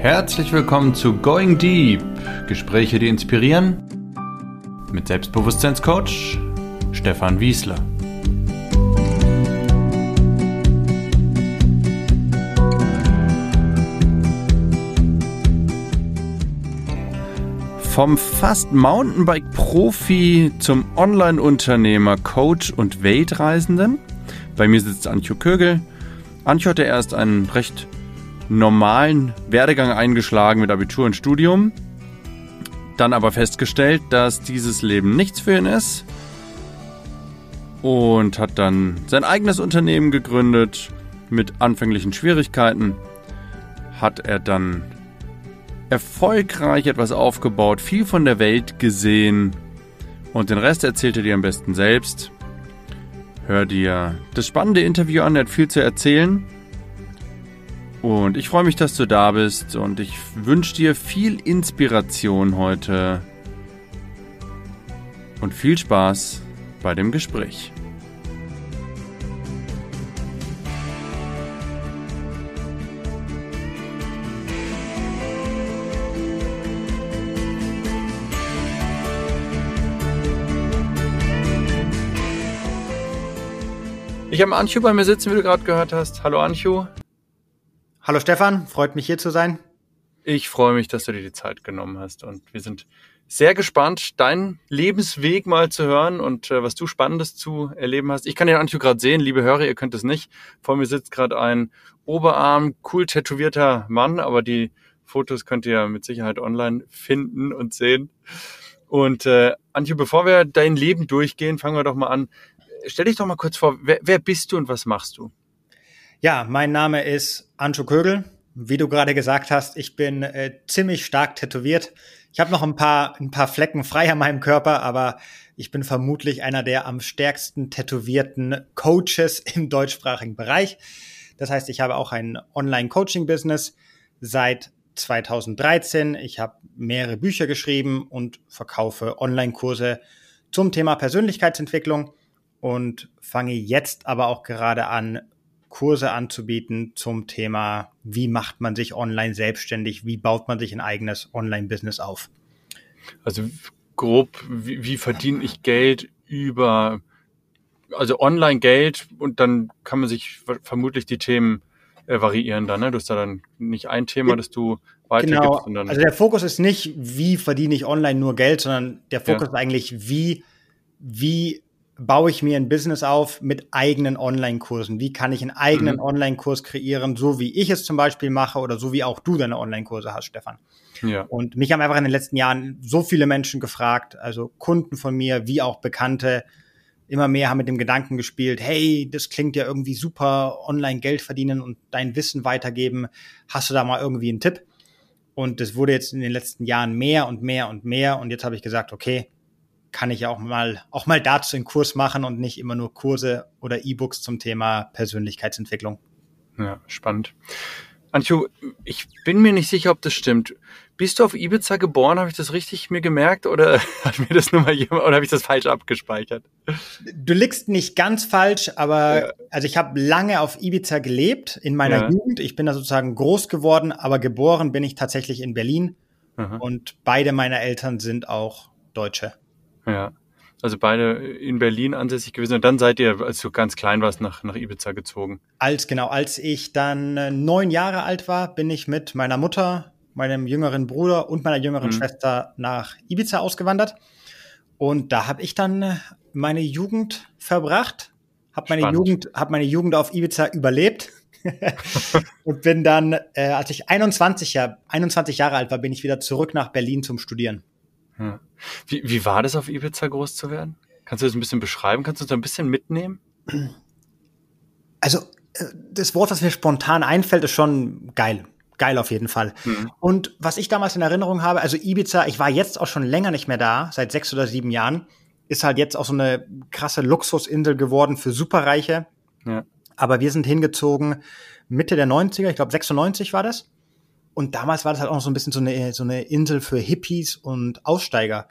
Herzlich willkommen zu Going Deep. Gespräche, die inspirieren. Mit Selbstbewusstseinscoach Stefan Wiesler. Vom fast Mountainbike-Profi zum Online-Unternehmer, Coach und Weltreisenden. Bei mir sitzt Antjo Kögel. Antjo hatte erst einen recht normalen Werdegang eingeschlagen mit Abitur und Studium. Dann aber festgestellt, dass dieses Leben nichts für ihn ist. Und hat dann sein eigenes Unternehmen gegründet mit anfänglichen Schwierigkeiten. Hat er dann erfolgreich etwas aufgebaut, viel von der Welt gesehen. Und den Rest erzählt er dir am besten selbst. Hör dir das spannende Interview an, er hat viel zu erzählen. Und ich freue mich, dass du da bist und ich wünsche dir viel Inspiration heute und viel Spaß bei dem Gespräch. Ich habe Anchu bei mir sitzen, wie du gerade gehört hast. Hallo Anchu. Hallo Stefan, freut mich hier zu sein. Ich freue mich, dass du dir die Zeit genommen hast und wir sind sehr gespannt, deinen Lebensweg mal zu hören und äh, was du Spannendes zu erleben hast. Ich kann den Antio gerade sehen, liebe Hörer, ihr könnt es nicht. Vor mir sitzt gerade ein Oberarm, cool tätowierter Mann, aber die Fotos könnt ihr mit Sicherheit online finden und sehen. Und äh, Antje, bevor wir dein Leben durchgehen, fangen wir doch mal an. Stell dich doch mal kurz vor, wer, wer bist du und was machst du? Ja, mein Name ist Ancho Kögel. Wie du gerade gesagt hast, ich bin äh, ziemlich stark tätowiert. Ich habe noch ein paar, ein paar Flecken frei an meinem Körper, aber ich bin vermutlich einer der am stärksten tätowierten Coaches im deutschsprachigen Bereich. Das heißt, ich habe auch ein Online-Coaching-Business seit 2013. Ich habe mehrere Bücher geschrieben und verkaufe Online-Kurse zum Thema Persönlichkeitsentwicklung und fange jetzt aber auch gerade an, Kurse anzubieten zum Thema, wie macht man sich online selbstständig, wie baut man sich ein eigenes Online-Business auf. Also grob, wie, wie verdiene ich Geld über, also Online-Geld und dann kann man sich vermutlich die Themen äh, variieren dann, ne? Du hast da dann nicht ein Thema, das du weitergibst. Genau. Also der Fokus ist nicht, wie verdiene ich online nur Geld, sondern der Fokus ja. ist eigentlich, wie, wie baue ich mir ein Business auf mit eigenen Online-Kursen? Wie kann ich einen eigenen mhm. Online-Kurs kreieren, so wie ich es zum Beispiel mache oder so wie auch du deine Online-Kurse hast, Stefan? Ja. Und mich haben einfach in den letzten Jahren so viele Menschen gefragt, also Kunden von mir, wie auch Bekannte, immer mehr haben mit dem Gedanken gespielt, hey, das klingt ja irgendwie super, online Geld verdienen und dein Wissen weitergeben. Hast du da mal irgendwie einen Tipp? Und das wurde jetzt in den letzten Jahren mehr und mehr und mehr. Und jetzt habe ich gesagt, okay, kann ich auch mal, auch mal dazu einen Kurs machen und nicht immer nur Kurse oder E-Books zum Thema Persönlichkeitsentwicklung. Ja, spannend. Antjo, ich bin mir nicht sicher, ob das stimmt. Bist du auf Ibiza geboren? Habe ich das richtig mir gemerkt oder hat mir das nur mal jemand oder habe ich das falsch abgespeichert? Du liegst nicht ganz falsch, aber ja. also ich habe lange auf Ibiza gelebt in meiner ja. Jugend. Ich bin da sozusagen groß geworden, aber geboren bin ich tatsächlich in Berlin. Aha. Und beide meiner Eltern sind auch Deutsche. Ja. Also beide in Berlin ansässig gewesen und dann seid ihr, als du ganz klein warst, nach, nach Ibiza gezogen. Als genau, als ich dann äh, neun Jahre alt war, bin ich mit meiner Mutter, meinem jüngeren Bruder und meiner jüngeren mhm. Schwester nach Ibiza ausgewandert. Und da habe ich dann äh, meine Jugend verbracht, habe meine Jugend, habe meine Jugend auf Ibiza überlebt und bin dann, äh, als ich 21, Jahr, 21 Jahre alt war, bin ich wieder zurück nach Berlin zum Studieren. Ja. Wie, wie war das auf Ibiza groß zu werden? Kannst du das ein bisschen beschreiben? Kannst du uns ein bisschen mitnehmen? Also, äh, das Wort, was mir spontan einfällt, ist schon geil. Geil auf jeden Fall. Mhm. Und was ich damals in Erinnerung habe, also Ibiza, ich war jetzt auch schon länger nicht mehr da, seit sechs oder sieben Jahren, ist halt jetzt auch so eine krasse Luxusinsel geworden für Superreiche. Ja. Aber wir sind hingezogen Mitte der 90er, ich glaube 96 war das. Und damals war das halt auch noch so ein bisschen so eine, so eine Insel für Hippies und Aussteiger.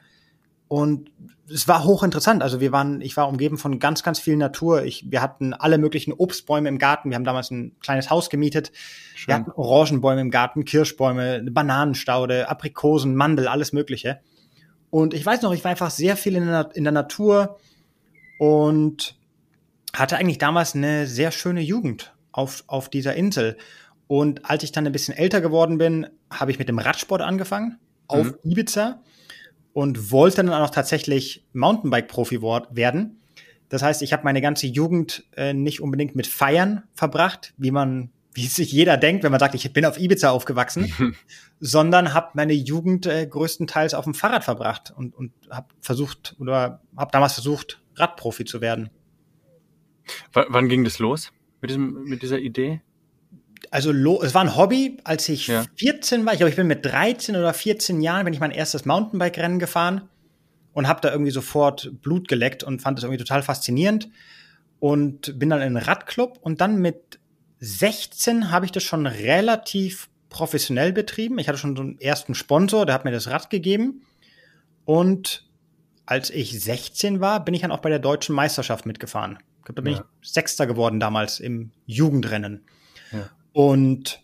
Und es war hochinteressant. Also wir waren, ich war umgeben von ganz, ganz viel Natur. Ich, wir hatten alle möglichen Obstbäume im Garten. Wir haben damals ein kleines Haus gemietet. Schön. Wir hatten Orangenbäume im Garten, Kirschbäume, Bananenstaude, Aprikosen, Mandel, alles Mögliche. Und ich weiß noch, ich war einfach sehr viel in der, in der Natur und hatte eigentlich damals eine sehr schöne Jugend auf, auf dieser Insel. Und als ich dann ein bisschen älter geworden bin, habe ich mit dem Radsport angefangen auf mhm. Ibiza und wollte dann auch tatsächlich Mountainbike-Profi werden. Das heißt, ich habe meine ganze Jugend äh, nicht unbedingt mit Feiern verbracht, wie man, wie sich jeder denkt, wenn man sagt, ich bin auf Ibiza aufgewachsen, sondern habe meine Jugend äh, größtenteils auf dem Fahrrad verbracht und, und habe versucht oder habe damals versucht, Radprofi zu werden. W wann ging das los mit, diesem, mit dieser Idee? Also es war ein Hobby, als ich ja. 14 war. Ich glaube, ich bin mit 13 oder 14 Jahren, bin ich mein erstes Mountainbike-Rennen gefahren und habe da irgendwie sofort Blut geleckt und fand das irgendwie total faszinierend und bin dann in einen Radclub und dann mit 16 habe ich das schon relativ professionell betrieben. Ich hatte schon so einen ersten Sponsor, der hat mir das Rad gegeben und als ich 16 war, bin ich dann auch bei der deutschen Meisterschaft mitgefahren. Ich glaube, da bin ja. ich Sechster geworden damals im Jugendrennen. Ja. Und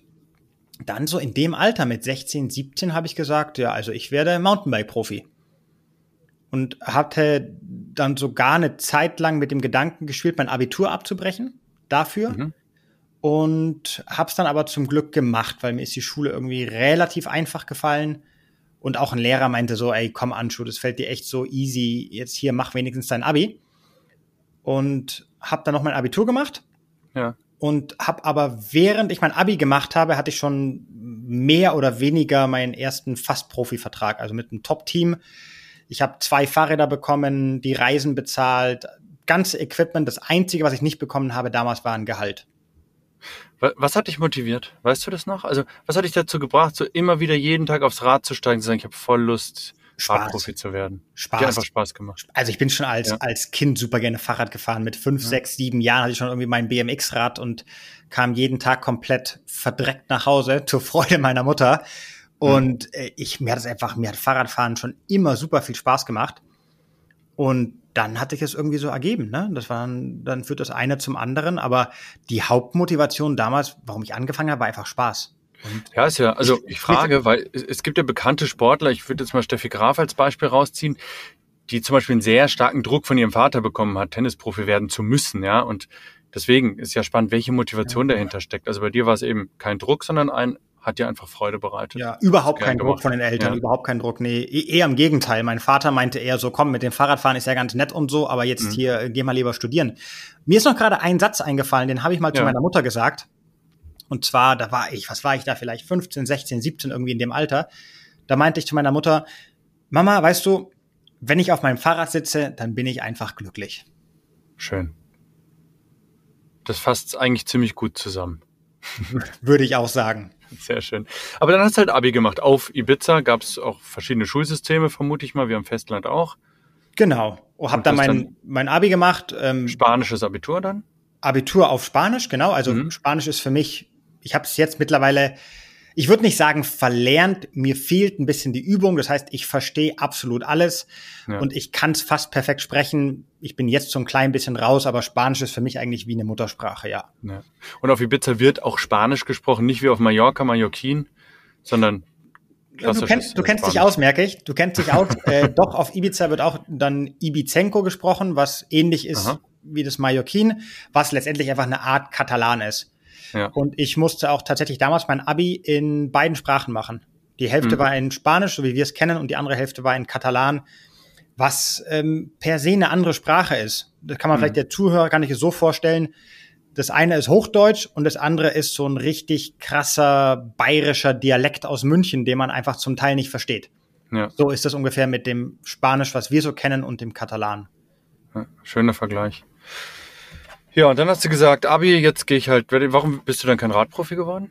dann so in dem Alter mit 16, 17 habe ich gesagt, ja, also ich werde Mountainbike-Profi. Und hatte dann sogar eine Zeit lang mit dem Gedanken gespielt, mein Abitur abzubrechen dafür. Mhm. Und habe es dann aber zum Glück gemacht, weil mir ist die Schule irgendwie relativ einfach gefallen. Und auch ein Lehrer meinte so, ey, komm Anschu, das fällt dir echt so easy. Jetzt hier, mach wenigstens dein Abi. Und habe dann noch mein Abitur gemacht. Ja und habe aber während ich mein Abi gemacht habe, hatte ich schon mehr oder weniger meinen ersten Fast-Profi-Vertrag, also mit einem Top-Team. Ich habe zwei Fahrräder bekommen, die Reisen bezahlt, ganze Equipment. Das Einzige, was ich nicht bekommen habe damals, war ein Gehalt. Was hat dich motiviert? Weißt du das noch? Also, was hat dich dazu gebracht, so immer wieder jeden Tag aufs Rad zu steigen, zu sagen, ich habe voll Lust, Fahrradprofi zu werden. Spaß. Hat einfach Spaß gemacht. Also ich bin schon als, ja. als Kind super gerne Fahrrad gefahren. Mit fünf, ja. sechs, sieben Jahren hatte ich schon irgendwie mein BMX-Rad und kam jeden Tag komplett verdreckt nach Hause zur Freude meiner Mutter. Und mhm. ich, mir hat es einfach, mir hat Fahrradfahren schon immer super viel Spaß gemacht. Und dann hat sich das irgendwie so ergeben, ne? Das war dann, dann führt das eine zum anderen. Aber die Hauptmotivation damals, warum ich angefangen habe, war einfach Spaß. Und ja, ist ja, also ich frage, weil es gibt ja bekannte Sportler, ich würde jetzt mal Steffi Graf als Beispiel rausziehen, die zum Beispiel einen sehr starken Druck von ihrem Vater bekommen hat, Tennisprofi werden zu müssen, ja. Und deswegen ist ja spannend, welche Motivation dahinter steckt. Also bei dir war es eben kein Druck, sondern ein hat dir einfach Freude bereitet. Ja, überhaupt kein Druck von den Eltern, ja. überhaupt kein Druck. Nee, e-, eher im Gegenteil. Mein Vater meinte eher so, komm, mit dem Fahrradfahren ist ja ganz nett und so, aber jetzt mhm. hier, geh mal lieber studieren. Mir ist noch gerade ein Satz eingefallen, den habe ich mal ja. zu meiner Mutter gesagt. Und zwar, da war ich, was war ich da, vielleicht 15, 16, 17 irgendwie in dem Alter. Da meinte ich zu meiner Mutter, Mama, weißt du, wenn ich auf meinem Fahrrad sitze, dann bin ich einfach glücklich. Schön. Das fasst eigentlich ziemlich gut zusammen. Würde ich auch sagen. Sehr schön. Aber dann hast du halt Abi gemacht. Auf Ibiza gab es auch verschiedene Schulsysteme, vermute ich mal, wie am Festland auch. Genau. Oh, hab dann mein, mein Abi gemacht. Ähm, Spanisches Abitur dann? Abitur auf Spanisch, genau. Also mhm. Spanisch ist für mich ich habe es jetzt mittlerweile, ich würde nicht sagen verlernt, mir fehlt ein bisschen die Übung. Das heißt, ich verstehe absolut alles ja. und ich kann es fast perfekt sprechen. Ich bin jetzt so ein klein bisschen raus, aber Spanisch ist für mich eigentlich wie eine Muttersprache, ja. ja. Und auf Ibiza wird auch Spanisch gesprochen, nicht wie auf Mallorca, Mallorquin, sondern Du kennst, du kennst dich aus, merke ich. Du kennst dich aus. äh, doch, auf Ibiza wird auch dann Ibizenko gesprochen, was ähnlich ist Aha. wie das Mallorquin, was letztendlich einfach eine Art Katalan ist. Und ich musste auch tatsächlich damals mein Abi in beiden Sprachen machen. Die Hälfte mhm. war in Spanisch, so wie wir es kennen, und die andere Hälfte war in Katalan, was ähm, per se eine andere Sprache ist. Das kann man mhm. vielleicht der Zuhörer gar nicht so vorstellen. Das eine ist Hochdeutsch und das andere ist so ein richtig krasser bayerischer Dialekt aus München, den man einfach zum Teil nicht versteht. Ja. So ist das ungefähr mit dem Spanisch, was wir so kennen, und dem Katalan. Ja, schöner Vergleich. Ja, und dann hast du gesagt, Abi, jetzt gehe ich halt. Warum bist du dann kein Radprofi geworden?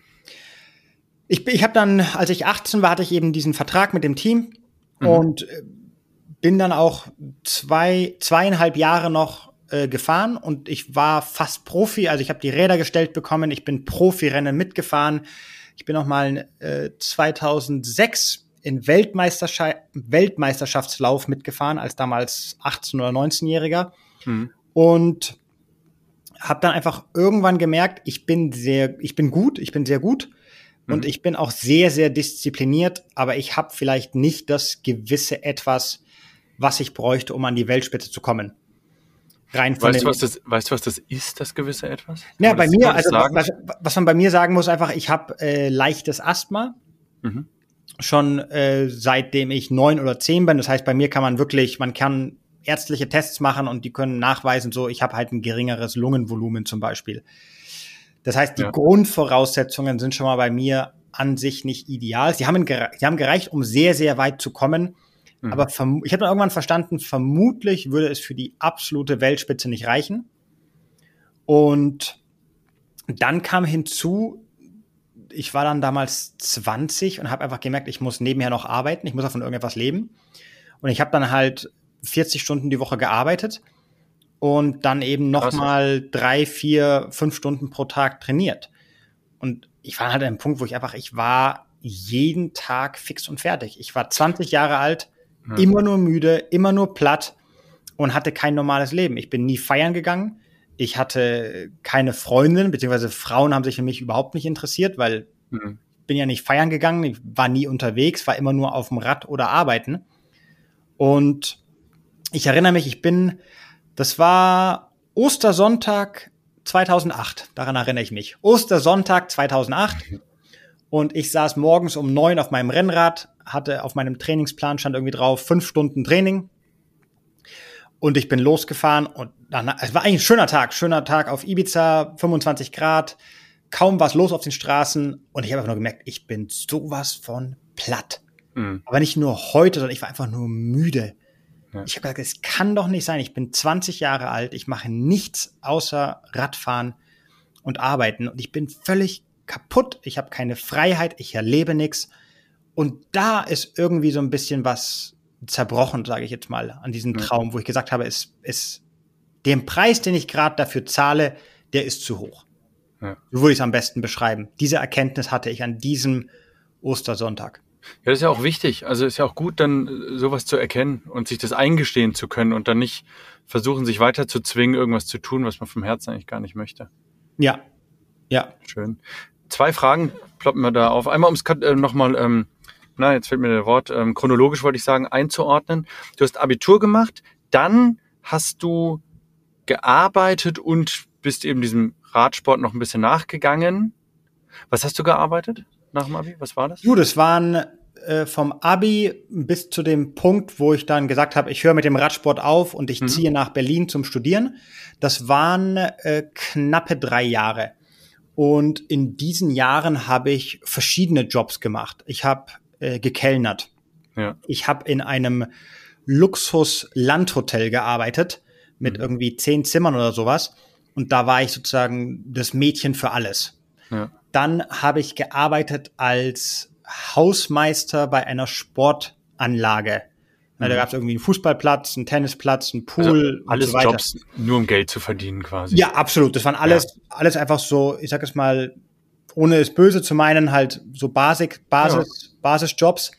Ich, ich habe dann, als ich 18 war, hatte ich eben diesen Vertrag mit dem Team mhm. und äh, bin dann auch zwei, zweieinhalb Jahre noch äh, gefahren und ich war fast Profi. Also ich habe die Räder gestellt bekommen, ich bin Profirennen mitgefahren. Ich bin noch mal äh, 2006 in Weltmeisterschaft, Weltmeisterschaftslauf mitgefahren, als damals 18- oder 19-Jähriger. Mhm. Und habe dann einfach irgendwann gemerkt, ich bin sehr, ich bin gut, ich bin sehr gut und mhm. ich bin auch sehr, sehr diszipliniert, aber ich habe vielleicht nicht das gewisse Etwas, was ich bräuchte, um an die Weltspitze zu kommen. Rein von weißt, du, was das, weißt du, was das ist, das gewisse Etwas? Ja, bei mir, also was, was, man bei mir sagen muss, einfach, ich habe äh, leichtes Asthma. Mhm. Schon äh, seitdem ich neun oder zehn bin. Das heißt, bei mir kann man wirklich, man kann ärztliche Tests machen und die können nachweisen, so ich habe halt ein geringeres Lungenvolumen zum Beispiel. Das heißt, die ja. Grundvoraussetzungen sind schon mal bei mir an sich nicht ideal. Sie haben, sie haben gereicht, um sehr, sehr weit zu kommen. Mhm. Aber ich habe dann irgendwann verstanden, vermutlich würde es für die absolute Weltspitze nicht reichen. Und dann kam hinzu, ich war dann damals 20 und habe einfach gemerkt, ich muss nebenher noch arbeiten, ich muss davon irgendetwas leben. Und ich habe dann halt 40 Stunden die Woche gearbeitet und dann eben noch mal drei, vier, fünf Stunden pro Tag trainiert. Und ich war halt an einem Punkt, wo ich einfach, ich war jeden Tag fix und fertig. Ich war 20 Jahre alt, ja. immer nur müde, immer nur platt und hatte kein normales Leben. Ich bin nie feiern gegangen. Ich hatte keine Freundin, beziehungsweise Frauen haben sich für mich überhaupt nicht interessiert, weil mhm. ich bin ja nicht feiern gegangen, ich war nie unterwegs, war immer nur auf dem Rad oder arbeiten. Und ich erinnere mich, ich bin das war Ostersonntag 2008. Daran erinnere ich mich. Ostersonntag 2008. Und ich saß morgens um neun auf meinem Rennrad, hatte auf meinem Trainingsplan stand irgendwie drauf fünf Stunden Training. Und ich bin losgefahren und dann, es war eigentlich ein schöner Tag, schöner Tag auf Ibiza, 25 Grad, kaum was los auf den Straßen. Und ich habe einfach nur gemerkt, ich bin sowas von platt. Mhm. Aber nicht nur heute, sondern ich war einfach nur müde. Ja. Ich habe gesagt, es kann doch nicht sein. Ich bin 20 Jahre alt, ich mache nichts außer Radfahren und arbeiten und ich bin völlig kaputt. Ich habe keine Freiheit, ich erlebe nichts. Und da ist irgendwie so ein bisschen was zerbrochen, sage ich jetzt mal, an diesem Traum, wo ich gesagt habe, es ist den Preis, den ich gerade dafür zahle, der ist zu hoch. Ja. So würde ich es am besten beschreiben. Diese Erkenntnis hatte ich an diesem Ostersonntag. Ja, das ist ja auch wichtig. Also ist ja auch gut, dann äh, sowas zu erkennen und sich das eingestehen zu können und dann nicht versuchen, sich weiter zu zwingen, irgendwas zu tun, was man vom Herzen eigentlich gar nicht möchte. Ja. Ja. Schön. Zwei Fragen ploppen wir da auf. Einmal, um es äh, nochmal, ähm, na, jetzt fällt mir das Wort, ähm, chronologisch wollte ich sagen, einzuordnen. Du hast Abitur gemacht, dann hast du gearbeitet und bist eben diesem Radsport noch ein bisschen nachgegangen. Was hast du gearbeitet? Nach dem Abi? Was war das? Du, das waren äh, vom Abi bis zu dem Punkt, wo ich dann gesagt habe, ich höre mit dem Radsport auf und ich mhm. ziehe nach Berlin zum Studieren. Das waren äh, knappe drei Jahre. Und in diesen Jahren habe ich verschiedene Jobs gemacht. Ich habe äh, gekellnert. Ja. Ich habe in einem Luxus-Landhotel gearbeitet mit mhm. irgendwie zehn Zimmern oder sowas. Und da war ich sozusagen das Mädchen für alles. Ja. Dann habe ich gearbeitet als Hausmeister bei einer Sportanlage. Na, da mhm. gab es irgendwie einen Fußballplatz, einen Tennisplatz, einen Pool. Also alles so Jobs, nur um Geld zu verdienen quasi. Ja, absolut. Das waren alles, ja. alles einfach so, ich sag es mal, ohne es böse zu meinen, halt so Basic, Basis, ja. Basisjobs.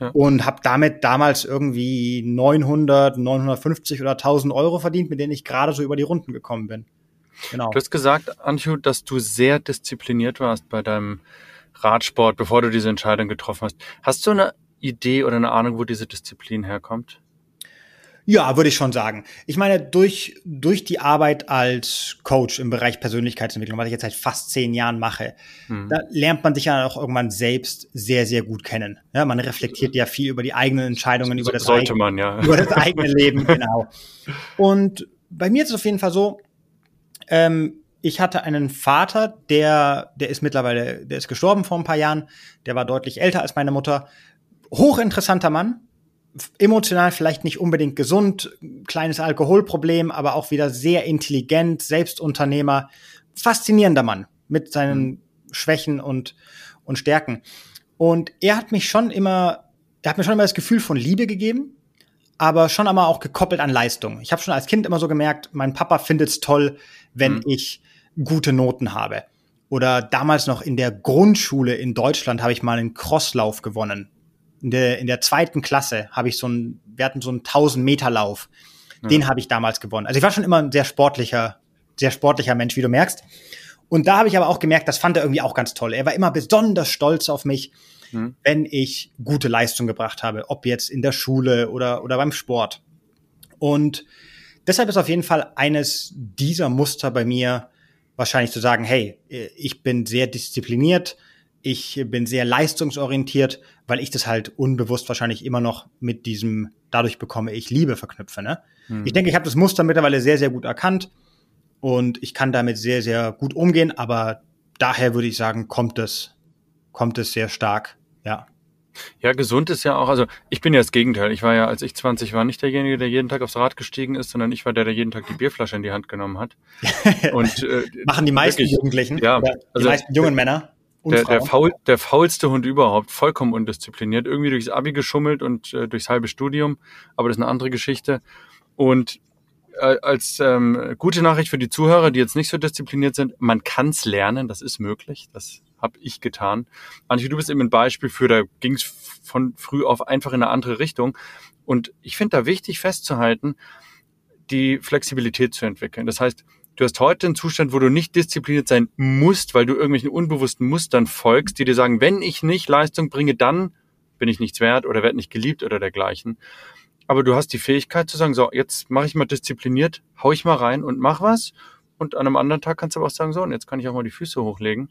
Ja. Und habe damit damals irgendwie 900, 950 oder 1000 Euro verdient, mit denen ich gerade so über die Runden gekommen bin. Genau. Du hast gesagt, Anju, dass du sehr diszipliniert warst bei deinem Radsport, bevor du diese Entscheidung getroffen hast. Hast du eine Idee oder eine Ahnung, wo diese Disziplin herkommt? Ja, würde ich schon sagen. Ich meine, durch, durch die Arbeit als Coach im Bereich Persönlichkeitsentwicklung, was ich jetzt seit fast zehn Jahren mache, mhm. da lernt man sich ja auch irgendwann selbst sehr, sehr gut kennen. Ja, man reflektiert ja viel über die eigenen Entscheidungen, so, über, das sollte man, ja. über das eigene Leben, genau. Und bei mir ist es auf jeden Fall so, ähm, ich hatte einen Vater, der, der ist mittlerweile, der ist gestorben vor ein paar Jahren. Der war deutlich älter als meine Mutter. Hochinteressanter Mann. Emotional vielleicht nicht unbedingt gesund, kleines Alkoholproblem, aber auch wieder sehr intelligent, Selbstunternehmer. Faszinierender Mann mit seinen mhm. Schwächen und, und Stärken. Und er hat mich schon immer, er hat mir schon immer das Gefühl von Liebe gegeben aber schon einmal auch gekoppelt an Leistung. Ich habe schon als Kind immer so gemerkt, mein Papa findet es toll, wenn mhm. ich gute Noten habe. Oder damals noch in der Grundschule in Deutschland habe ich mal einen Crosslauf gewonnen. in der, in der zweiten Klasse habe ich so ein, wir hatten so einen 1000 Meter Lauf. Ja. Den habe ich damals gewonnen. Also ich war schon immer ein sehr sportlicher, sehr sportlicher Mensch, wie du merkst. Und da habe ich aber auch gemerkt, das fand er irgendwie auch ganz toll. Er war immer besonders stolz auf mich, mhm. wenn ich gute Leistung gebracht habe, ob jetzt in der Schule oder, oder beim Sport. Und deshalb ist auf jeden Fall eines dieser Muster bei mir wahrscheinlich zu sagen, hey, ich bin sehr diszipliniert, ich bin sehr leistungsorientiert, weil ich das halt unbewusst wahrscheinlich immer noch mit diesem dadurch bekomme ich Liebe verknüpfe. Ne? Mhm. Ich denke, ich habe das Muster mittlerweile sehr, sehr gut erkannt und ich kann damit sehr, sehr gut umgehen, aber daher würde ich sagen, kommt es, kommt es sehr stark, ja. Gesund ist ja auch, also ich bin ja das Gegenteil. Ich war ja, als ich 20 war, nicht derjenige, der jeden Tag aufs Rad gestiegen ist, sondern ich war der, der jeden Tag die Bierflasche in die Hand genommen hat. Und äh, machen die meisten wirklich, Jugendlichen, ja, die also, meisten jungen Männer. Der, der, faul, der faulste Hund überhaupt, vollkommen undiszipliniert, irgendwie durchs Abi geschummelt und äh, durchs halbe Studium, aber das ist eine andere Geschichte. Und äh, als ähm, gute Nachricht für die Zuhörer, die jetzt nicht so diszipliniert sind, man kann's lernen, das ist möglich, das habe ich getan. Antje, du bist eben ein Beispiel für, da ging's von früh auf einfach in eine andere Richtung. Und ich finde da wichtig festzuhalten, die Flexibilität zu entwickeln. Das heißt, Du hast heute einen Zustand, wo du nicht diszipliniert sein musst, weil du irgendwelchen unbewussten Mustern folgst, die dir sagen, wenn ich nicht Leistung bringe, dann bin ich nichts wert oder werde nicht geliebt oder dergleichen. Aber du hast die Fähigkeit zu sagen, so, jetzt mache ich mal diszipliniert, hau ich mal rein und mach was. Und an einem anderen Tag kannst du aber auch sagen, so, und jetzt kann ich auch mal die Füße hochlegen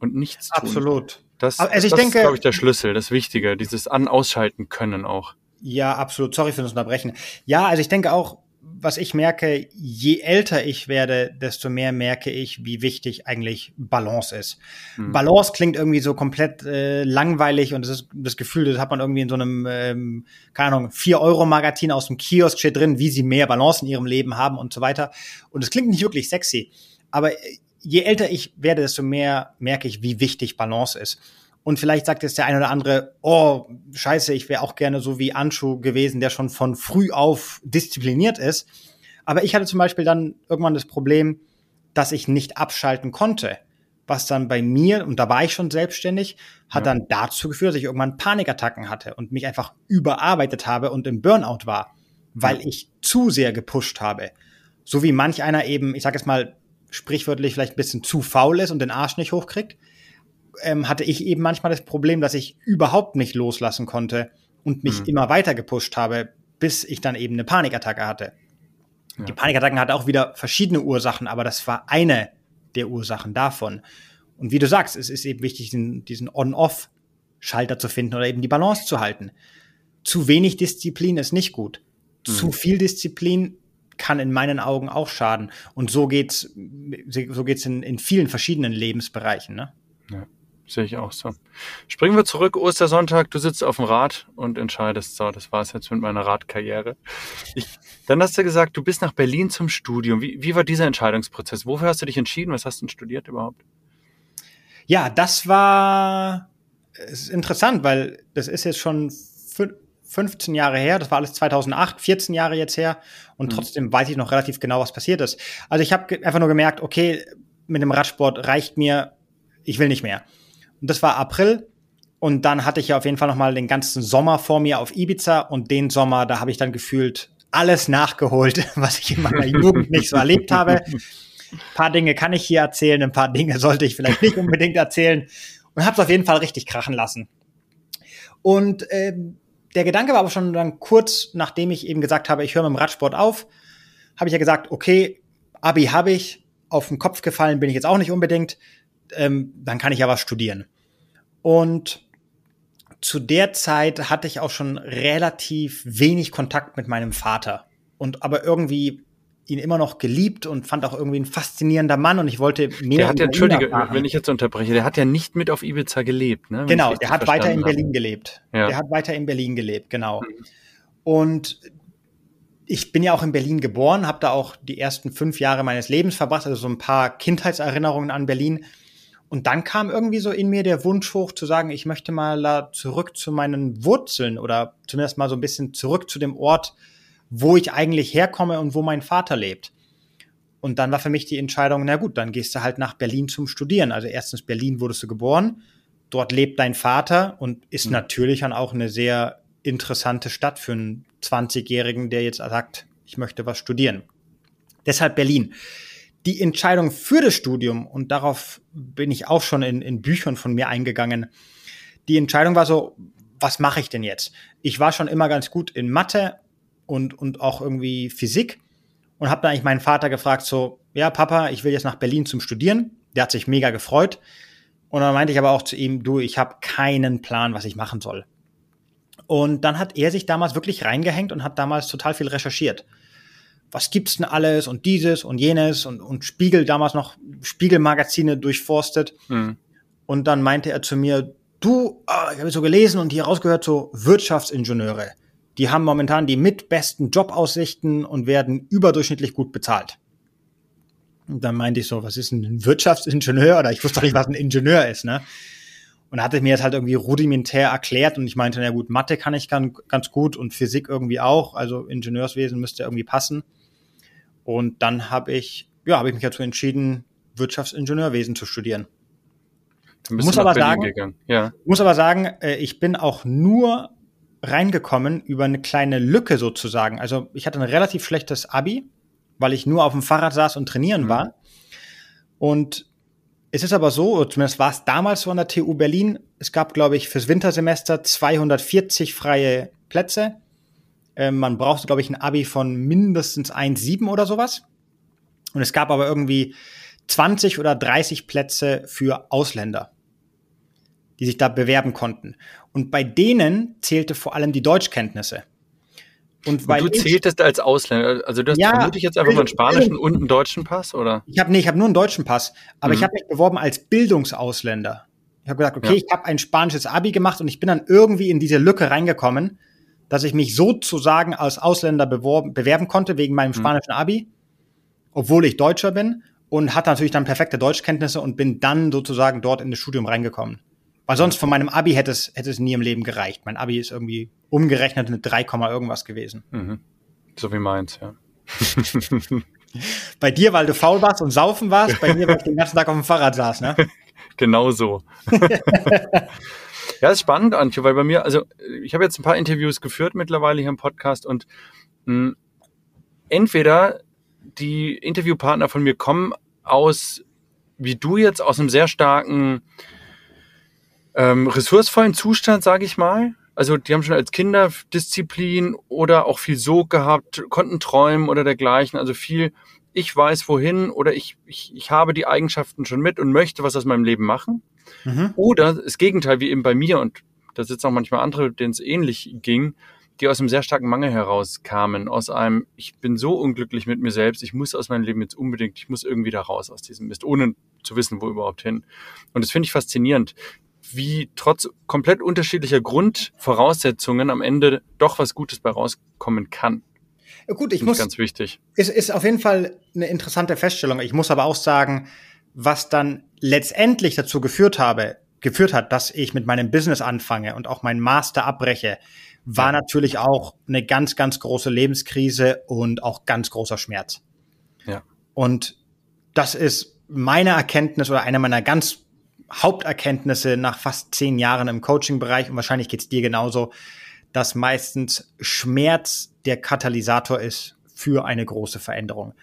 und nichts tun. Absolut. Das, also ich das denke, ist, glaube ich, der Schlüssel, das Wichtige, dieses An-Ausschalten können auch. Ja, absolut. Sorry für das Unterbrechen. Ja, also ich denke auch, was ich merke, je älter ich werde, desto mehr merke ich, wie wichtig eigentlich Balance ist. Mhm. Balance klingt irgendwie so komplett äh, langweilig und das ist das Gefühl, das hat man irgendwie in so einem, ähm, keine Ahnung, 4-Euro-Magazin aus dem Kiosk steht drin, wie sie mehr Balance in ihrem Leben haben und so weiter. Und es klingt nicht wirklich sexy. Aber je älter ich werde, desto mehr merke ich, wie wichtig Balance ist. Und vielleicht sagt jetzt der eine oder andere, oh, scheiße, ich wäre auch gerne so wie Anschu gewesen, der schon von früh auf diszipliniert ist. Aber ich hatte zum Beispiel dann irgendwann das Problem, dass ich nicht abschalten konnte. Was dann bei mir, und da war ich schon selbstständig, hat ja. dann dazu geführt, dass ich irgendwann Panikattacken hatte und mich einfach überarbeitet habe und im Burnout war, weil ja. ich zu sehr gepusht habe. So wie manch einer eben, ich sag jetzt mal sprichwörtlich vielleicht ein bisschen zu faul ist und den Arsch nicht hochkriegt ähm, hatte ich eben manchmal das Problem, dass ich überhaupt nicht loslassen konnte und mich mhm. immer weiter gepusht habe, bis ich dann eben eine Panikattacke hatte. Ja. Die Panikattacken hatte auch wieder verschiedene Ursachen, aber das war eine der Ursachen davon. Und wie du sagst, es ist eben wichtig, diesen, diesen On-Off-Schalter zu finden oder eben die Balance zu halten. Zu wenig Disziplin ist nicht gut. Mhm. Zu viel Disziplin kann in meinen Augen auch schaden. Und so geht's, so geht's in, in vielen verschiedenen Lebensbereichen. Ne? Ja. Sehe ich auch so. Springen wir zurück, Ostersonntag, du sitzt auf dem Rad und entscheidest, so, das war es jetzt mit meiner Radkarriere. Ich, dann hast du gesagt, du bist nach Berlin zum Studium. Wie, wie war dieser Entscheidungsprozess? Wofür hast du dich entschieden? Was hast du denn studiert überhaupt? Ja, das war ist interessant, weil das ist jetzt schon 15 Jahre her, das war alles 2008, 14 Jahre jetzt her und mhm. trotzdem weiß ich noch relativ genau, was passiert ist. Also ich habe einfach nur gemerkt, okay, mit dem Radsport reicht mir, ich will nicht mehr. Und das war April. Und dann hatte ich ja auf jeden Fall noch mal den ganzen Sommer vor mir auf Ibiza. Und den Sommer, da habe ich dann gefühlt alles nachgeholt, was ich in meiner Jugend nicht so erlebt habe. Ein paar Dinge kann ich hier erzählen, ein paar Dinge sollte ich vielleicht nicht unbedingt erzählen. Und habe es auf jeden Fall richtig krachen lassen. Und ähm, der Gedanke war aber schon dann kurz, nachdem ich eben gesagt habe, ich höre mit dem Radsport auf, habe ich ja gesagt, okay, Abi habe ich, auf den Kopf gefallen bin ich jetzt auch nicht unbedingt ähm, dann kann ich ja was studieren. Und zu der Zeit hatte ich auch schon relativ wenig Kontakt mit meinem Vater und aber irgendwie ihn immer noch geliebt und fand auch irgendwie ein faszinierender Mann und ich wollte mehr. Der hat ja, entschuldige, wenn ich jetzt unterbreche, der hat ja nicht mit auf Ibiza gelebt, ne? Genau, der hat weiter in Berlin habe. gelebt. Ja. Der hat weiter in Berlin gelebt, genau. Mhm. Und ich bin ja auch in Berlin geboren, habe da auch die ersten fünf Jahre meines Lebens verbracht, also so ein paar Kindheitserinnerungen an Berlin. Und dann kam irgendwie so in mir der Wunsch hoch zu sagen, ich möchte mal da zurück zu meinen Wurzeln oder zumindest mal so ein bisschen zurück zu dem Ort, wo ich eigentlich herkomme und wo mein Vater lebt. Und dann war für mich die Entscheidung, na gut, dann gehst du halt nach Berlin zum Studieren. Also erstens Berlin wurdest du geboren dort lebt dein Vater und ist mhm. natürlich dann auch eine sehr interessante Stadt für einen 20-Jährigen, der jetzt sagt, ich möchte was studieren. Deshalb Berlin. Die Entscheidung für das Studium, und darauf bin ich auch schon in, in Büchern von mir eingegangen, die Entscheidung war so, was mache ich denn jetzt? Ich war schon immer ganz gut in Mathe und, und auch irgendwie Physik und habe dann eigentlich meinen Vater gefragt, so, ja, Papa, ich will jetzt nach Berlin zum Studieren. Der hat sich mega gefreut. Und dann meinte ich aber auch zu ihm, du, ich habe keinen Plan, was ich machen soll. Und dann hat er sich damals wirklich reingehängt und hat damals total viel recherchiert. Was gibt's denn alles und dieses und jenes und, und Spiegel damals noch Spiegelmagazine durchforstet. Mhm. Und dann meinte er zu mir, du, oh, ich habe so gelesen und hier rausgehört, so Wirtschaftsingenieure. Die haben momentan die mitbesten Jobaussichten und werden überdurchschnittlich gut bezahlt. Und dann meinte ich so, was ist ein Wirtschaftsingenieur? Oder ich wusste doch nicht, was ein Ingenieur ist, ne? Und hatte mir das halt irgendwie rudimentär erklärt und ich meinte, na gut, Mathe kann ich ganz, ganz gut und Physik irgendwie auch, also Ingenieurswesen müsste irgendwie passen. Und dann habe ich, ja, habe ich mich dazu entschieden, Wirtschaftsingenieurwesen zu studieren. Muss aber, sagen, ja. muss aber sagen, äh, ich bin auch nur reingekommen über eine kleine Lücke sozusagen. Also ich hatte ein relativ schlechtes Abi, weil ich nur auf dem Fahrrad saß und trainieren mhm. war. Und es ist aber so, zumindest war es damals so an der TU Berlin, es gab, glaube ich, fürs Wintersemester 240 freie Plätze. Ähm, man brauchte, glaube ich, ein Abi von mindestens 1,7 oder sowas. Und es gab aber irgendwie 20 oder 30 Plätze für Ausländer, die sich da bewerben konnten. Und bei denen zählte vor allem die Deutschkenntnisse. Und, weil und du zähltest als Ausländer, also du hast ja, vermutlich jetzt einfach mal einen spanischen und einen deutschen Pass, oder? Ich habe nee, ich habe nur einen deutschen Pass, aber mhm. ich habe mich beworben als Bildungsausländer. Ich habe gesagt, okay, ja. ich habe ein spanisches Abi gemacht und ich bin dann irgendwie in diese Lücke reingekommen, dass ich mich sozusagen als Ausländer beworben, bewerben konnte wegen meinem mhm. spanischen Abi, obwohl ich Deutscher bin und hatte natürlich dann perfekte Deutschkenntnisse und bin dann sozusagen dort in das Studium reingekommen. Weil sonst von meinem Abi hätte es, hätte es nie im Leben gereicht. Mein Abi ist irgendwie umgerechnet eine 3, irgendwas gewesen. Mhm. So wie meins, ja. bei dir, weil du faul warst und saufen warst, bei mir, weil ich den ganzen Tag auf dem Fahrrad saß, ne? genau so. ja, ist spannend, Antje, weil bei mir, also ich habe jetzt ein paar Interviews geführt mittlerweile hier im Podcast und mh, hm, entweder die Interviewpartner von mir kommen aus, wie du jetzt, aus einem sehr starken ähm, ressourcevollen Zustand, sage ich mal. Also die haben schon als Kinder Disziplin oder auch viel Sog gehabt, konnten träumen oder dergleichen. Also viel, ich weiß wohin oder ich, ich, ich habe die Eigenschaften schon mit und möchte was aus meinem Leben machen. Mhm. Oder das Gegenteil, wie eben bei mir, und da sitzen auch manchmal andere, denen es ähnlich ging, die aus einem sehr starken Mangel herauskamen, aus einem, ich bin so unglücklich mit mir selbst, ich muss aus meinem Leben jetzt unbedingt, ich muss irgendwie da raus aus diesem Mist, ohne zu wissen, wo überhaupt hin. Und das finde ich faszinierend wie trotz komplett unterschiedlicher Grundvoraussetzungen am Ende doch was Gutes bei rauskommen kann. Gut, ich muss. Ganz wichtig. Ist, ist auf jeden Fall eine interessante Feststellung. Ich muss aber auch sagen, was dann letztendlich dazu geführt habe, geführt hat, dass ich mit meinem Business anfange und auch meinen Master abbreche, war natürlich auch eine ganz, ganz große Lebenskrise und auch ganz großer Schmerz. Ja. Und das ist meine Erkenntnis oder eine meiner ganz Haupterkenntnisse nach fast zehn Jahren im Coaching-Bereich und wahrscheinlich geht's dir genauso, dass meistens Schmerz der Katalysator ist für eine große Veränderung.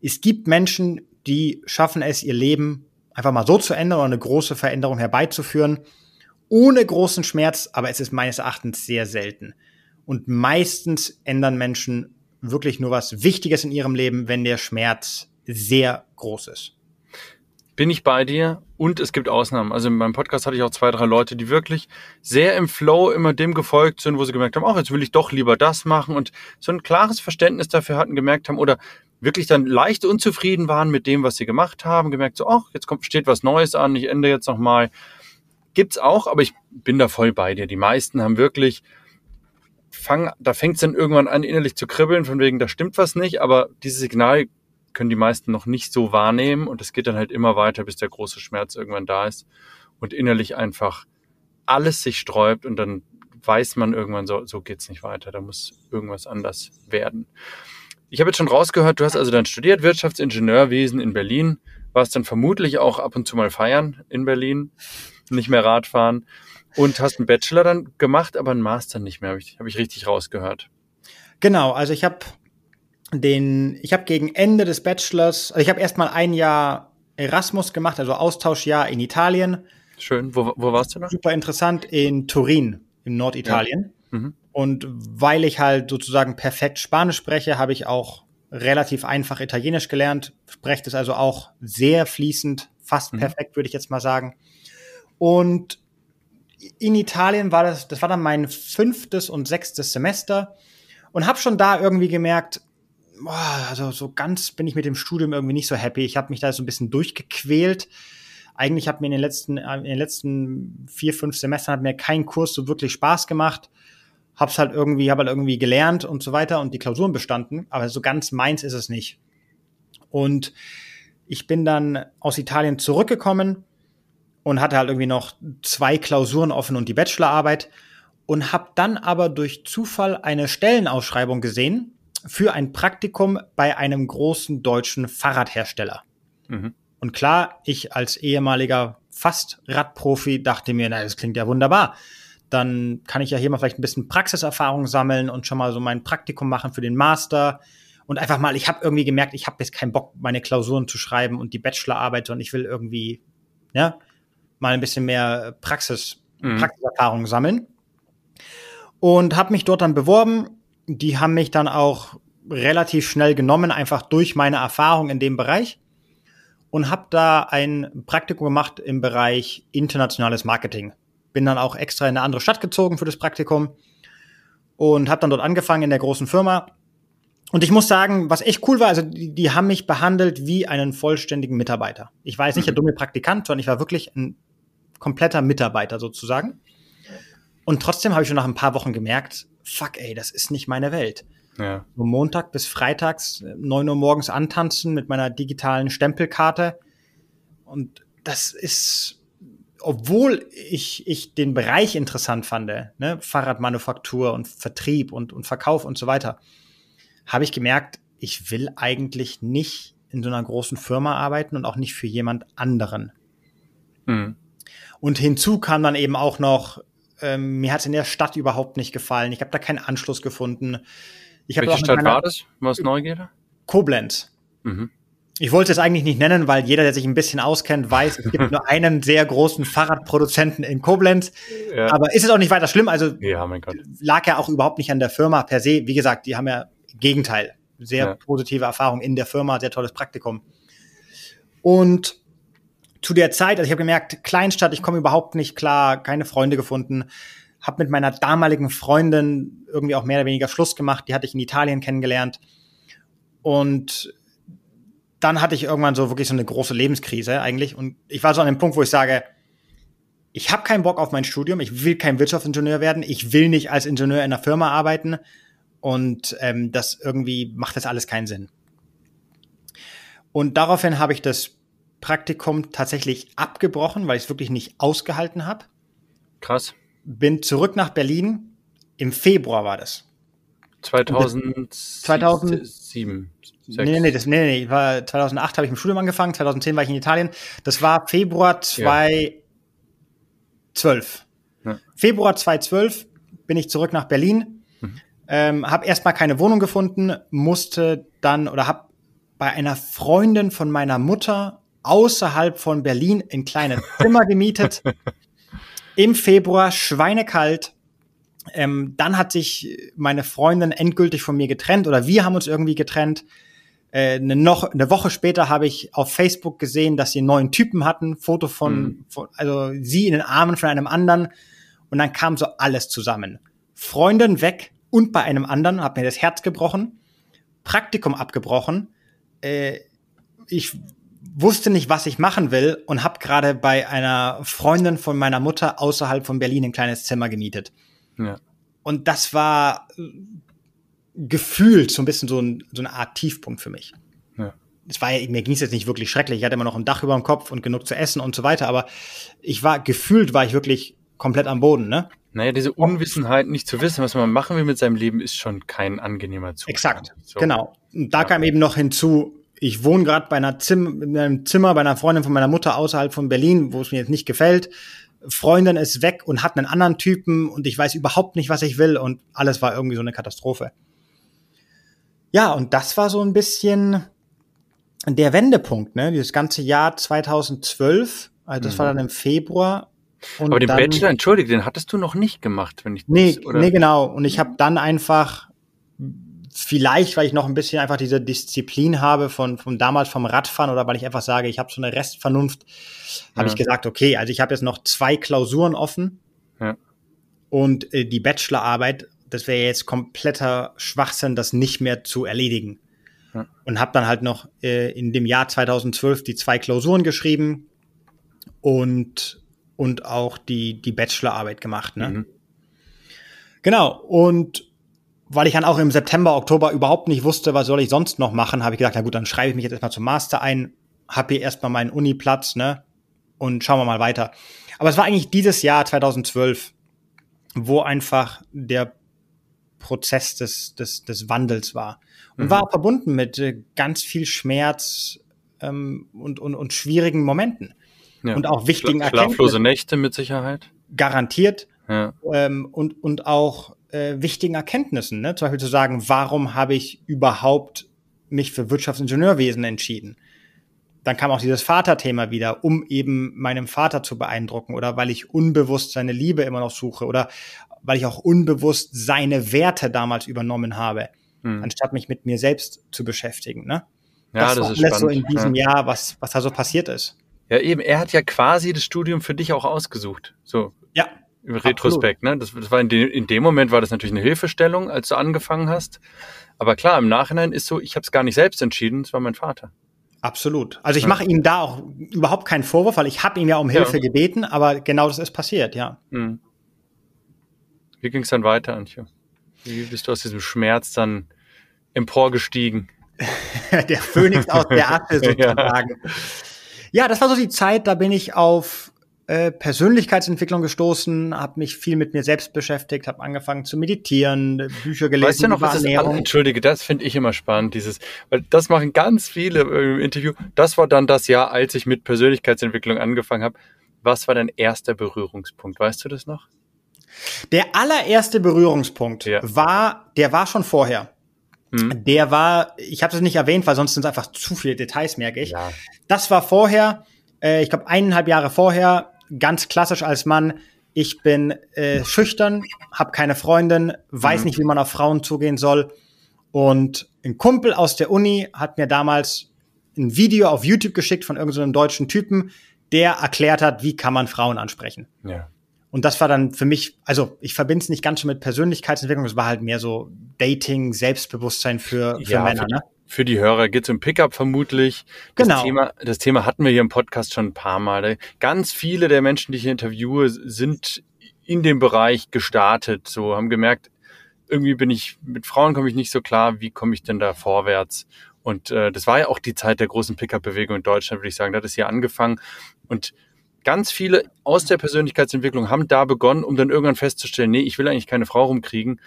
Es gibt Menschen, die schaffen es, ihr Leben einfach mal so zu ändern oder eine große Veränderung herbeizuführen, ohne großen Schmerz, aber es ist meines Erachtens sehr selten. Und meistens ändern Menschen wirklich nur was Wichtiges in ihrem Leben, wenn der Schmerz sehr groß ist bin ich bei dir und es gibt Ausnahmen. Also in meinem Podcast hatte ich auch zwei, drei Leute, die wirklich sehr im Flow immer dem gefolgt sind, wo sie gemerkt haben, ach, jetzt will ich doch lieber das machen und so ein klares Verständnis dafür hatten, gemerkt haben oder wirklich dann leicht unzufrieden waren mit dem, was sie gemacht haben, gemerkt so, ach, jetzt kommt, steht was Neues an, ich ändere jetzt nochmal. Gibt's auch, aber ich bin da voll bei dir. Die meisten haben wirklich, fang, da fängt es dann irgendwann an, innerlich zu kribbeln, von wegen, da stimmt was nicht, aber dieses Signal können die meisten noch nicht so wahrnehmen und es geht dann halt immer weiter, bis der große Schmerz irgendwann da ist und innerlich einfach alles sich sträubt und dann weiß man irgendwann so, so geht's nicht weiter, da muss irgendwas anders werden. Ich habe jetzt schon rausgehört, du hast also dann studiert Wirtschaftsingenieurwesen in Berlin, warst dann vermutlich auch ab und zu mal feiern in Berlin. nicht mehr Radfahren. Und hast einen Bachelor dann gemacht, aber einen Master nicht mehr, habe ich, hab ich richtig rausgehört. Genau, also ich habe den, ich habe gegen Ende des Bachelors, also ich habe erstmal ein Jahr Erasmus gemacht, also Austauschjahr in Italien. Schön. Wo, wo warst du noch? Super interessant in Turin, im Norditalien. Ja. Mhm. Und weil ich halt sozusagen perfekt Spanisch spreche, habe ich auch relativ einfach Italienisch gelernt, spreche es also auch sehr fließend, fast mhm. perfekt, würde ich jetzt mal sagen. Und in Italien war das, das war dann mein fünftes und sechstes Semester und habe schon da irgendwie gemerkt, boah, also so ganz bin ich mit dem Studium irgendwie nicht so happy. Ich habe mich da so ein bisschen durchgequält. Eigentlich hat mir in den letzten, in den letzten vier, fünf Semestern hat mir kein Kurs so wirklich Spaß gemacht. Hab's halt irgendwie, habe halt irgendwie gelernt und so weiter und die Klausuren bestanden, aber so ganz meins ist es nicht. Und ich bin dann aus Italien zurückgekommen und hatte halt irgendwie noch zwei Klausuren offen und die Bachelorarbeit und habe dann aber durch Zufall eine Stellenausschreibung gesehen für ein Praktikum bei einem großen deutschen Fahrradhersteller. Mhm. Und klar, ich als ehemaliger fast Radprofi dachte mir, na, das klingt ja wunderbar. Dann kann ich ja hier mal vielleicht ein bisschen Praxiserfahrung sammeln und schon mal so mein Praktikum machen für den Master. Und einfach mal, ich habe irgendwie gemerkt, ich habe jetzt keinen Bock, meine Klausuren zu schreiben und die Bachelorarbeit, sondern ich will irgendwie, ja, mal ein bisschen mehr Praxis, mhm. Praxiserfahrung sammeln. Und habe mich dort dann beworben die haben mich dann auch relativ schnell genommen, einfach durch meine Erfahrung in dem Bereich und habe da ein Praktikum gemacht im Bereich internationales Marketing. Bin dann auch extra in eine andere Stadt gezogen für das Praktikum und habe dann dort angefangen in der großen Firma. Und ich muss sagen, was echt cool war, also die, die haben mich behandelt wie einen vollständigen Mitarbeiter. Ich war jetzt nicht der mhm. dumme Praktikant, sondern ich war wirklich ein kompletter Mitarbeiter sozusagen. Und trotzdem habe ich schon nach ein paar Wochen gemerkt, fuck, ey, das ist nicht meine Welt. Ja. So Montag bis Freitags, neun Uhr morgens antanzen mit meiner digitalen Stempelkarte. Und das ist, obwohl ich, ich den Bereich interessant fand, ne, Fahrradmanufaktur und Vertrieb und, und Verkauf und so weiter, habe ich gemerkt, ich will eigentlich nicht in so einer großen Firma arbeiten und auch nicht für jemand anderen. Mhm. Und hinzu kam dann eben auch noch ähm, mir hat es in der Stadt überhaupt nicht gefallen. Ich habe da keinen Anschluss gefunden. Ich Welche Stadt war das? Was Neugierde? Koblenz. Mhm. Ich wollte es eigentlich nicht nennen, weil jeder, der sich ein bisschen auskennt, weiß, es gibt nur einen sehr großen Fahrradproduzenten in Koblenz. Ja. Aber ist es auch nicht weiter schlimm. Also ja, lag ja auch überhaupt nicht an der Firma per se. Wie gesagt, die haben ja Gegenteil. Sehr ja. positive Erfahrung in der Firma, sehr tolles Praktikum. Und zu der Zeit, also ich habe gemerkt, Kleinstadt, ich komme überhaupt nicht klar, keine Freunde gefunden, habe mit meiner damaligen Freundin irgendwie auch mehr oder weniger Schluss gemacht, die hatte ich in Italien kennengelernt. Und dann hatte ich irgendwann so wirklich so eine große Lebenskrise eigentlich. Und ich war so an dem Punkt, wo ich sage, ich habe keinen Bock auf mein Studium, ich will kein Wirtschaftsingenieur werden, ich will nicht als Ingenieur in einer Firma arbeiten. Und ähm, das irgendwie macht das alles keinen Sinn. Und daraufhin habe ich das Praktikum tatsächlich abgebrochen, weil ich es wirklich nicht ausgehalten habe. Krass. Bin zurück nach Berlin. Im Februar war das. 2007. 2007. Nee, nee, nee, das, nee, nee, war 2008 habe ich im Studium angefangen, 2010 war ich in Italien. Das war Februar 2012. Ja. Februar 2012 bin ich zurück nach Berlin, mhm. ähm, habe erstmal keine Wohnung gefunden, musste dann oder habe bei einer Freundin von meiner Mutter außerhalb von Berlin ein kleines Zimmer gemietet. Im Februar, schweinekalt. Ähm, dann hat sich meine Freundin endgültig von mir getrennt oder wir haben uns irgendwie getrennt. Äh, eine, noch, eine Woche später habe ich auf Facebook gesehen, dass sie einen neuen Typen hatten, Foto von, mhm. von, also sie in den Armen von einem anderen. Und dann kam so alles zusammen. Freundin weg und bei einem anderen, hat mir das Herz gebrochen, Praktikum abgebrochen. Äh, ich wusste nicht, was ich machen will und habe gerade bei einer Freundin von meiner Mutter außerhalb von Berlin ein kleines Zimmer gemietet. Ja. Und das war äh, gefühlt so ein bisschen so, ein, so eine Art Tiefpunkt für mich. Ja. Es war ja, mir ging es jetzt nicht wirklich schrecklich. Ich hatte immer noch ein Dach über dem Kopf und genug zu essen und so weiter, aber ich war, gefühlt war ich wirklich komplett am Boden, ne? Naja, diese Unwissenheit, nicht zu wissen, was man machen will mit seinem Leben, ist schon kein angenehmer Zustand. Exakt, so. genau. Und da ja. kam eben noch hinzu, ich wohne gerade bei einer Zim in einem Zimmer bei einer Freundin von meiner Mutter außerhalb von Berlin, wo es mir jetzt nicht gefällt. Freundin ist weg und hat einen anderen Typen und ich weiß überhaupt nicht, was ich will und alles war irgendwie so eine Katastrophe. Ja, und das war so ein bisschen der Wendepunkt, ne? Dieses ganze Jahr 2012, also das mhm. war dann im Februar. Aber den dann, Bachelor, entschuldige, den hattest du noch nicht gemacht, wenn ich Nee, das, oder? nee, genau. Und ich habe dann einfach vielleicht, weil ich noch ein bisschen einfach diese Disziplin habe von, von damals vom Radfahren oder weil ich einfach sage, ich habe so eine Restvernunft, habe ja. ich gesagt, okay, also ich habe jetzt noch zwei Klausuren offen ja. und äh, die Bachelorarbeit, das wäre jetzt kompletter Schwachsinn, das nicht mehr zu erledigen. Ja. Und habe dann halt noch äh, in dem Jahr 2012 die zwei Klausuren geschrieben und, und auch die, die Bachelorarbeit gemacht. Ne? Mhm. Genau, und weil ich dann auch im September, Oktober überhaupt nicht wusste, was soll ich sonst noch machen, habe ich gesagt, na gut, dann schreibe ich mich jetzt erstmal zum Master ein, habe hier erstmal meinen Uniplatz, ne? Und schauen wir mal weiter. Aber es war eigentlich dieses Jahr 2012, wo einfach der Prozess des, des, des Wandels war. Und mhm. war verbunden mit äh, ganz viel Schmerz ähm, und, und, und schwierigen Momenten. Ja. Und auch wichtigen Schla Schlaflose Nächte mit Sicherheit. Garantiert. Ja. Ähm, und, und auch äh, wichtigen Erkenntnissen. Ne? Zum Beispiel zu sagen, warum habe ich überhaupt mich für Wirtschaftsingenieurwesen entschieden? Dann kam auch dieses Vaterthema wieder, um eben meinem Vater zu beeindrucken oder weil ich unbewusst seine Liebe immer noch suche oder weil ich auch unbewusst seine Werte damals übernommen habe, hm. anstatt mich mit mir selbst zu beschäftigen. Ne? Ja, das, das ist alles spannend. so in diesem ja. Jahr, was, was da so passiert ist. Ja, eben, er hat ja quasi das Studium für dich auch ausgesucht. So. Ja, im Retrospekt, ne? Das, das war in, de, in dem Moment war das natürlich eine Hilfestellung, als du angefangen hast. Aber klar, im Nachhinein ist so, ich habe es gar nicht selbst entschieden, es war mein Vater. Absolut. Also ich ja. mache ihm da auch überhaupt keinen Vorwurf, weil ich habe ihm ja um Hilfe ja. gebeten, aber genau das ist passiert, ja. Mhm. Wie ging es dann weiter, Antje? Wie bist du aus diesem Schmerz dann emporgestiegen? der Phönix aus der Asche sozusagen. ja. ja, das war so die Zeit, da bin ich auf äh, Persönlichkeitsentwicklung gestoßen, habe mich viel mit mir selbst beschäftigt, habe angefangen zu meditieren, Bücher gelesen weißt du noch, was Ernährung. Ist, entschuldige, das finde ich immer spannend, dieses, weil das machen ganz viele im Interview. Das war dann das Jahr, als ich mit Persönlichkeitsentwicklung angefangen habe. Was war dein erster Berührungspunkt? Weißt du das noch? Der allererste Berührungspunkt ja. war, der war schon vorher. Mhm. Der war, ich habe das nicht erwähnt, weil sonst sind es einfach zu viele Details, merke ich. Ja. Das war vorher, äh, ich glaube eineinhalb Jahre vorher, ganz klassisch als Mann, ich bin äh, schüchtern, habe keine Freundin, weiß mhm. nicht, wie man auf Frauen zugehen soll. Und ein Kumpel aus der Uni hat mir damals ein Video auf YouTube geschickt von irgendeinem so deutschen Typen, der erklärt hat, wie kann man Frauen ansprechen. Ja. Und das war dann für mich, also ich verbinde es nicht ganz so mit Persönlichkeitsentwicklung, es war halt mehr so Dating, Selbstbewusstsein für, für ja, Männer. Für ne? Für die Hörer geht es um Pickup vermutlich. Das genau. Thema, das Thema hatten wir hier im Podcast schon ein paar Mal. Ganz viele der Menschen, die ich interviewe, sind in dem Bereich gestartet, so haben gemerkt, irgendwie bin ich mit Frauen komme ich nicht so klar, wie komme ich denn da vorwärts? Und äh, das war ja auch die Zeit der großen Pickup-Bewegung in Deutschland, würde ich sagen. Da hat es hier angefangen. Und ganz viele aus der Persönlichkeitsentwicklung haben da begonnen, um dann irgendwann festzustellen, nee, ich will eigentlich keine Frau rumkriegen.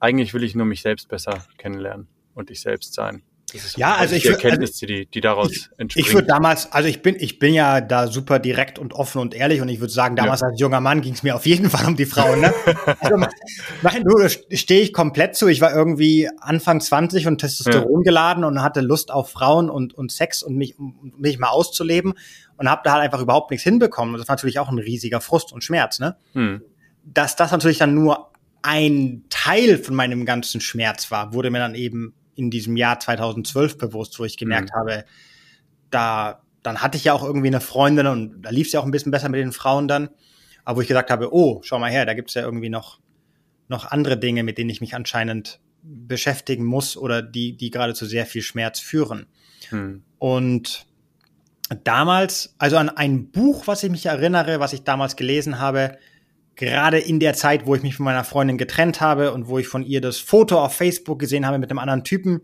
Eigentlich will ich nur mich selbst besser kennenlernen und ich selbst sein. Ja, also ich Erkenntnis, also, die, die daraus ich, entspringt. Ich würde damals, also ich bin, ich bin ja da super direkt und offen und ehrlich und ich würde sagen, damals ja. als junger Mann ging es mir auf jeden Fall um die Frauen. Ne? also, nein, du stehe ich komplett zu. Ich war irgendwie Anfang 20 und Testosteron ja. geladen und hatte Lust auf Frauen und, und Sex und mich, um mich mal auszuleben und habe da halt einfach überhaupt nichts hinbekommen. Und das war natürlich auch ein riesiger Frust und Schmerz. Ne? Hm. Dass das natürlich dann nur ein Teil von meinem ganzen Schmerz war, wurde mir dann eben in diesem Jahr 2012 bewusst, wo ich gemerkt mhm. habe, da, dann hatte ich ja auch irgendwie eine Freundin und da lief es ja auch ein bisschen besser mit den Frauen dann. Aber wo ich gesagt habe, oh, schau mal her, da gibt es ja irgendwie noch, noch andere Dinge, mit denen ich mich anscheinend beschäftigen muss oder die, die gerade zu sehr viel Schmerz führen. Mhm. Und damals, also an ein Buch, was ich mich erinnere, was ich damals gelesen habe, gerade in der Zeit, wo ich mich von meiner Freundin getrennt habe und wo ich von ihr das Foto auf Facebook gesehen habe mit einem anderen Typen,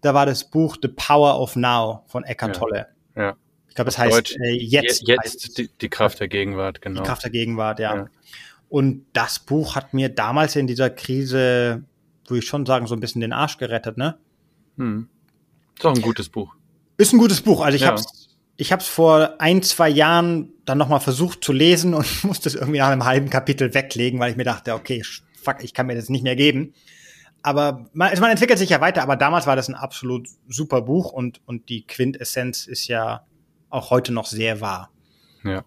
da war das Buch The Power of Now von Eckhart Tolle. Ja. ja. Ich glaube, das heißt Deutsch, äh, jetzt. Jetzt die, die, Kraft der Gegenwart, genau. Die Kraft der Gegenwart, ja. ja. Und das Buch hat mir damals in dieser Krise, würde ich schon sagen, so ein bisschen den Arsch gerettet, ne? Hm. Ist auch ein gutes Buch. Ist ein gutes Buch. Also ich ja. habe ich habe es vor ein, zwei Jahren dann nochmal versucht zu lesen und musste es irgendwie nach einem halben Kapitel weglegen, weil ich mir dachte, okay, fuck, ich kann mir das nicht mehr geben. Aber man, also man entwickelt sich ja weiter, aber damals war das ein absolut super Buch und, und die Quintessenz ist ja auch heute noch sehr wahr. Ja.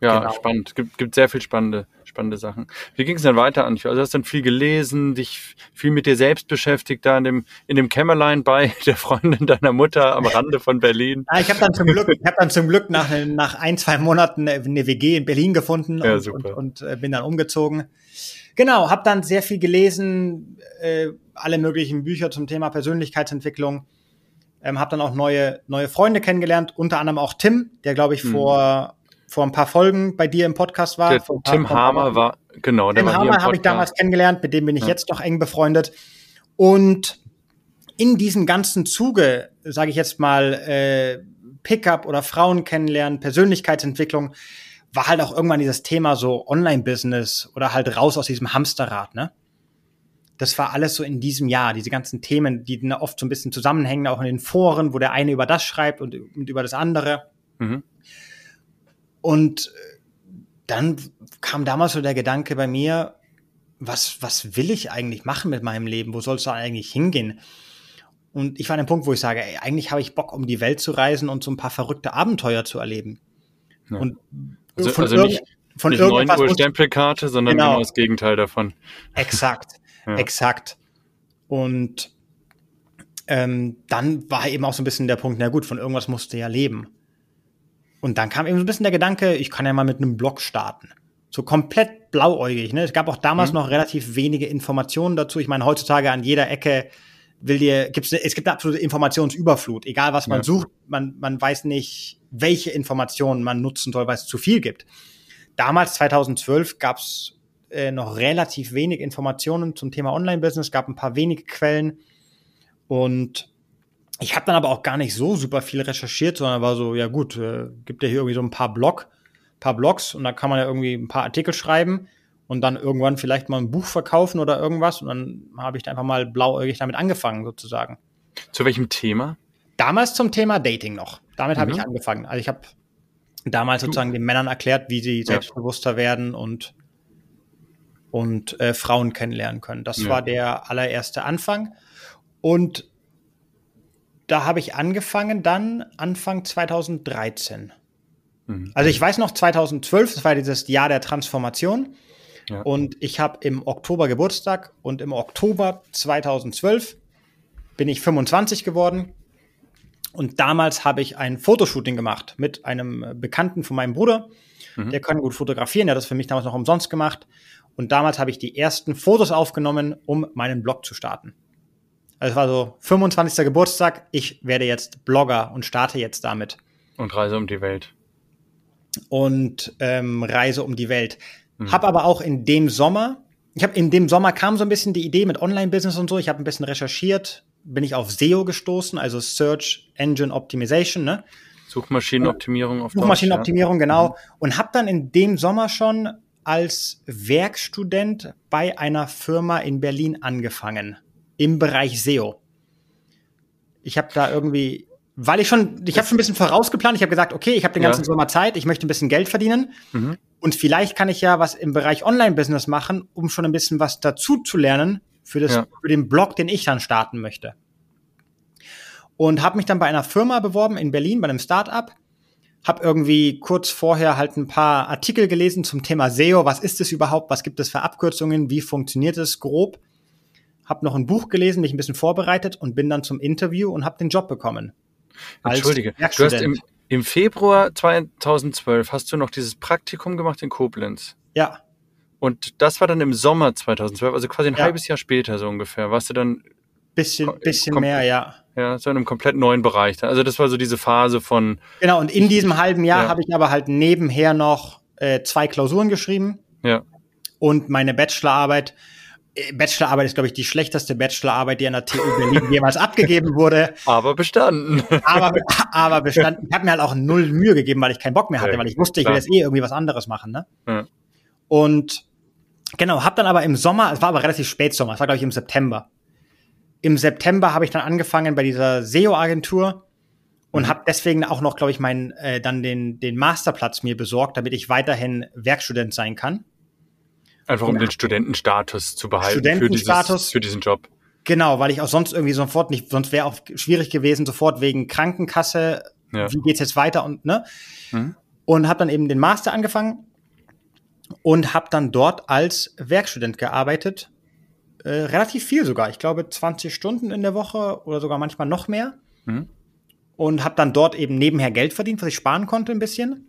Ja, genau. spannend. Gibt, gibt sehr viel spannende, spannende Sachen. Wie ging es denn weiter, Ancho? Also hast du dann viel gelesen, dich viel mit dir selbst beschäftigt, da in dem, in dem Kämmerlein bei der Freundin deiner Mutter am Rande von Berlin. Ja, ich habe dann zum Glück, ich habe dann zum Glück nach, nach ein, zwei Monaten eine WG in Berlin gefunden ja, und, und, und, äh, bin dann umgezogen. Genau, habe dann sehr viel gelesen, äh, alle möglichen Bücher zum Thema Persönlichkeitsentwicklung. Ähm, habe dann auch neue, neue Freunde kennengelernt, unter anderem auch Tim, der, glaube ich, hm. vor vor ein paar Folgen bei dir im Podcast war. Der Tim Hamer war, genau, der Tim Hamer habe ich damals kennengelernt, mit dem bin ich ja. jetzt noch eng befreundet. Und in diesem ganzen Zuge, sage ich jetzt mal, äh, Pickup oder Frauen kennenlernen, Persönlichkeitsentwicklung, war halt auch irgendwann dieses Thema so Online-Business oder halt raus aus diesem Hamsterrad, ne? Das war alles so in diesem Jahr, diese ganzen Themen, die oft so ein bisschen zusammenhängen, auch in den Foren, wo der eine über das schreibt und, und über das andere. Mhm. Und äh, dann kam damals so der Gedanke bei mir, was, was will ich eigentlich machen mit meinem Leben? Wo soll es da eigentlich hingehen? Und ich war an dem Punkt, wo ich sage, ey, eigentlich habe ich Bock, um die Welt zu reisen und so ein paar verrückte Abenteuer zu erleben. Ja. Und also, von, also nicht, von nicht irgendwas 9 Uhr Stempelkarte, sondern genau. genau das Gegenteil davon. Exakt, ja. exakt. Und ähm, dann war eben auch so ein bisschen der Punkt, na gut, von irgendwas musste ja leben. Und dann kam eben so ein bisschen der Gedanke, ich kann ja mal mit einem Blog starten. So komplett blauäugig. Ne? Es gab auch damals mhm. noch relativ wenige Informationen dazu. Ich meine, heutzutage an jeder Ecke will dir, gibt's, es gibt eine absolute Informationsüberflut. Egal was man ja. sucht, man, man weiß nicht, welche Informationen man nutzen soll, weil es zu viel gibt. Damals, 2012, gab es äh, noch relativ wenig Informationen zum Thema Online-Business, gab ein paar wenige Quellen. Und ich habe dann aber auch gar nicht so super viel recherchiert, sondern war so, ja gut, äh, gibt ja hier irgendwie so ein paar Blog, paar Blogs und da kann man ja irgendwie ein paar Artikel schreiben und dann irgendwann vielleicht mal ein Buch verkaufen oder irgendwas und dann habe ich da einfach mal blauäugig damit angefangen sozusagen. Zu welchem Thema? Damals zum Thema Dating noch. Damit mhm. habe ich angefangen. Also ich habe damals sozusagen den Männern erklärt, wie sie selbstbewusster werden und und äh, Frauen kennenlernen können. Das ja. war der allererste Anfang und da habe ich angefangen dann Anfang 2013. Mhm. Also ich weiß noch 2012, das war dieses Jahr der Transformation. Ja. Und ich habe im Oktober Geburtstag und im Oktober 2012 bin ich 25 geworden. Und damals habe ich ein Fotoshooting gemacht mit einem Bekannten von meinem Bruder. Mhm. Der kann gut fotografieren, der hat das für mich damals noch umsonst gemacht. Und damals habe ich die ersten Fotos aufgenommen, um meinen Blog zu starten. Also es war so 25. Geburtstag, ich werde jetzt Blogger und starte jetzt damit. Und reise um die Welt. Und ähm, reise um die Welt. Mhm. Hab aber auch in dem Sommer, ich habe in dem Sommer kam so ein bisschen die Idee mit Online-Business und so. Ich habe ein bisschen recherchiert, bin ich auf SEO gestoßen, also Search Engine Optimization, ne? Suchmaschinenoptimierung auf Suchmaschinenoptimierung, ja. genau. Mhm. Und habe dann in dem Sommer schon als Werkstudent bei einer Firma in Berlin angefangen im Bereich SEO. Ich habe da irgendwie, weil ich schon, ich habe schon ein bisschen vorausgeplant. Ich habe gesagt, okay, ich habe den ganzen ja. Sommer Zeit, ich möchte ein bisschen Geld verdienen mhm. und vielleicht kann ich ja was im Bereich Online-Business machen, um schon ein bisschen was dazu zu lernen für das, ja. für den Blog, den ich dann starten möchte. Und habe mich dann bei einer Firma beworben in Berlin, bei einem Startup. Hab irgendwie kurz vorher halt ein paar Artikel gelesen zum Thema SEO. Was ist es überhaupt? Was gibt es für Abkürzungen? Wie funktioniert es grob? Habe noch ein Buch gelesen, mich ein bisschen vorbereitet und bin dann zum Interview und habe den Job bekommen. Entschuldige, du hast im, im Februar 2012 hast du noch dieses Praktikum gemacht in Koblenz. Ja. Und das war dann im Sommer 2012, also quasi ein ja. halbes Jahr später so ungefähr. Warst du dann bisschen bisschen mehr, ja. Ja, so in einem komplett neuen Bereich. Also das war so diese Phase von Genau, und in diesem halben Jahr ja. habe ich aber halt nebenher noch äh, zwei Klausuren geschrieben. Ja. Und meine Bachelorarbeit Bachelorarbeit ist, glaube ich, die schlechteste Bachelorarbeit, die an der TU Berlin jemals abgegeben wurde. Aber bestanden. Aber, aber bestanden. Ich habe mir halt auch null Mühe gegeben, weil ich keinen Bock mehr hatte, weil ich wusste, ich will jetzt eh irgendwie was anderes machen. Ne? Ja. Und genau, habe dann aber im Sommer, es war aber relativ spät Sommer, es war, glaube ich, im September. Im September habe ich dann angefangen bei dieser SEO-Agentur und mhm. habe deswegen auch noch, glaube ich, meinen äh, dann den den Masterplatz mir besorgt, damit ich weiterhin Werkstudent sein kann. Einfach um den Studentenstatus zu behalten Studentenstatus, für, dieses, für diesen Job. Genau, weil ich auch sonst irgendwie sofort nicht, sonst wäre auch schwierig gewesen, sofort wegen Krankenkasse, ja. wie geht's jetzt weiter und ne? Mhm. Und habe dann eben den Master angefangen und habe dann dort als Werkstudent gearbeitet. Äh, relativ viel sogar. Ich glaube 20 Stunden in der Woche oder sogar manchmal noch mehr. Mhm und habe dann dort eben nebenher Geld verdient, was ich sparen konnte ein bisschen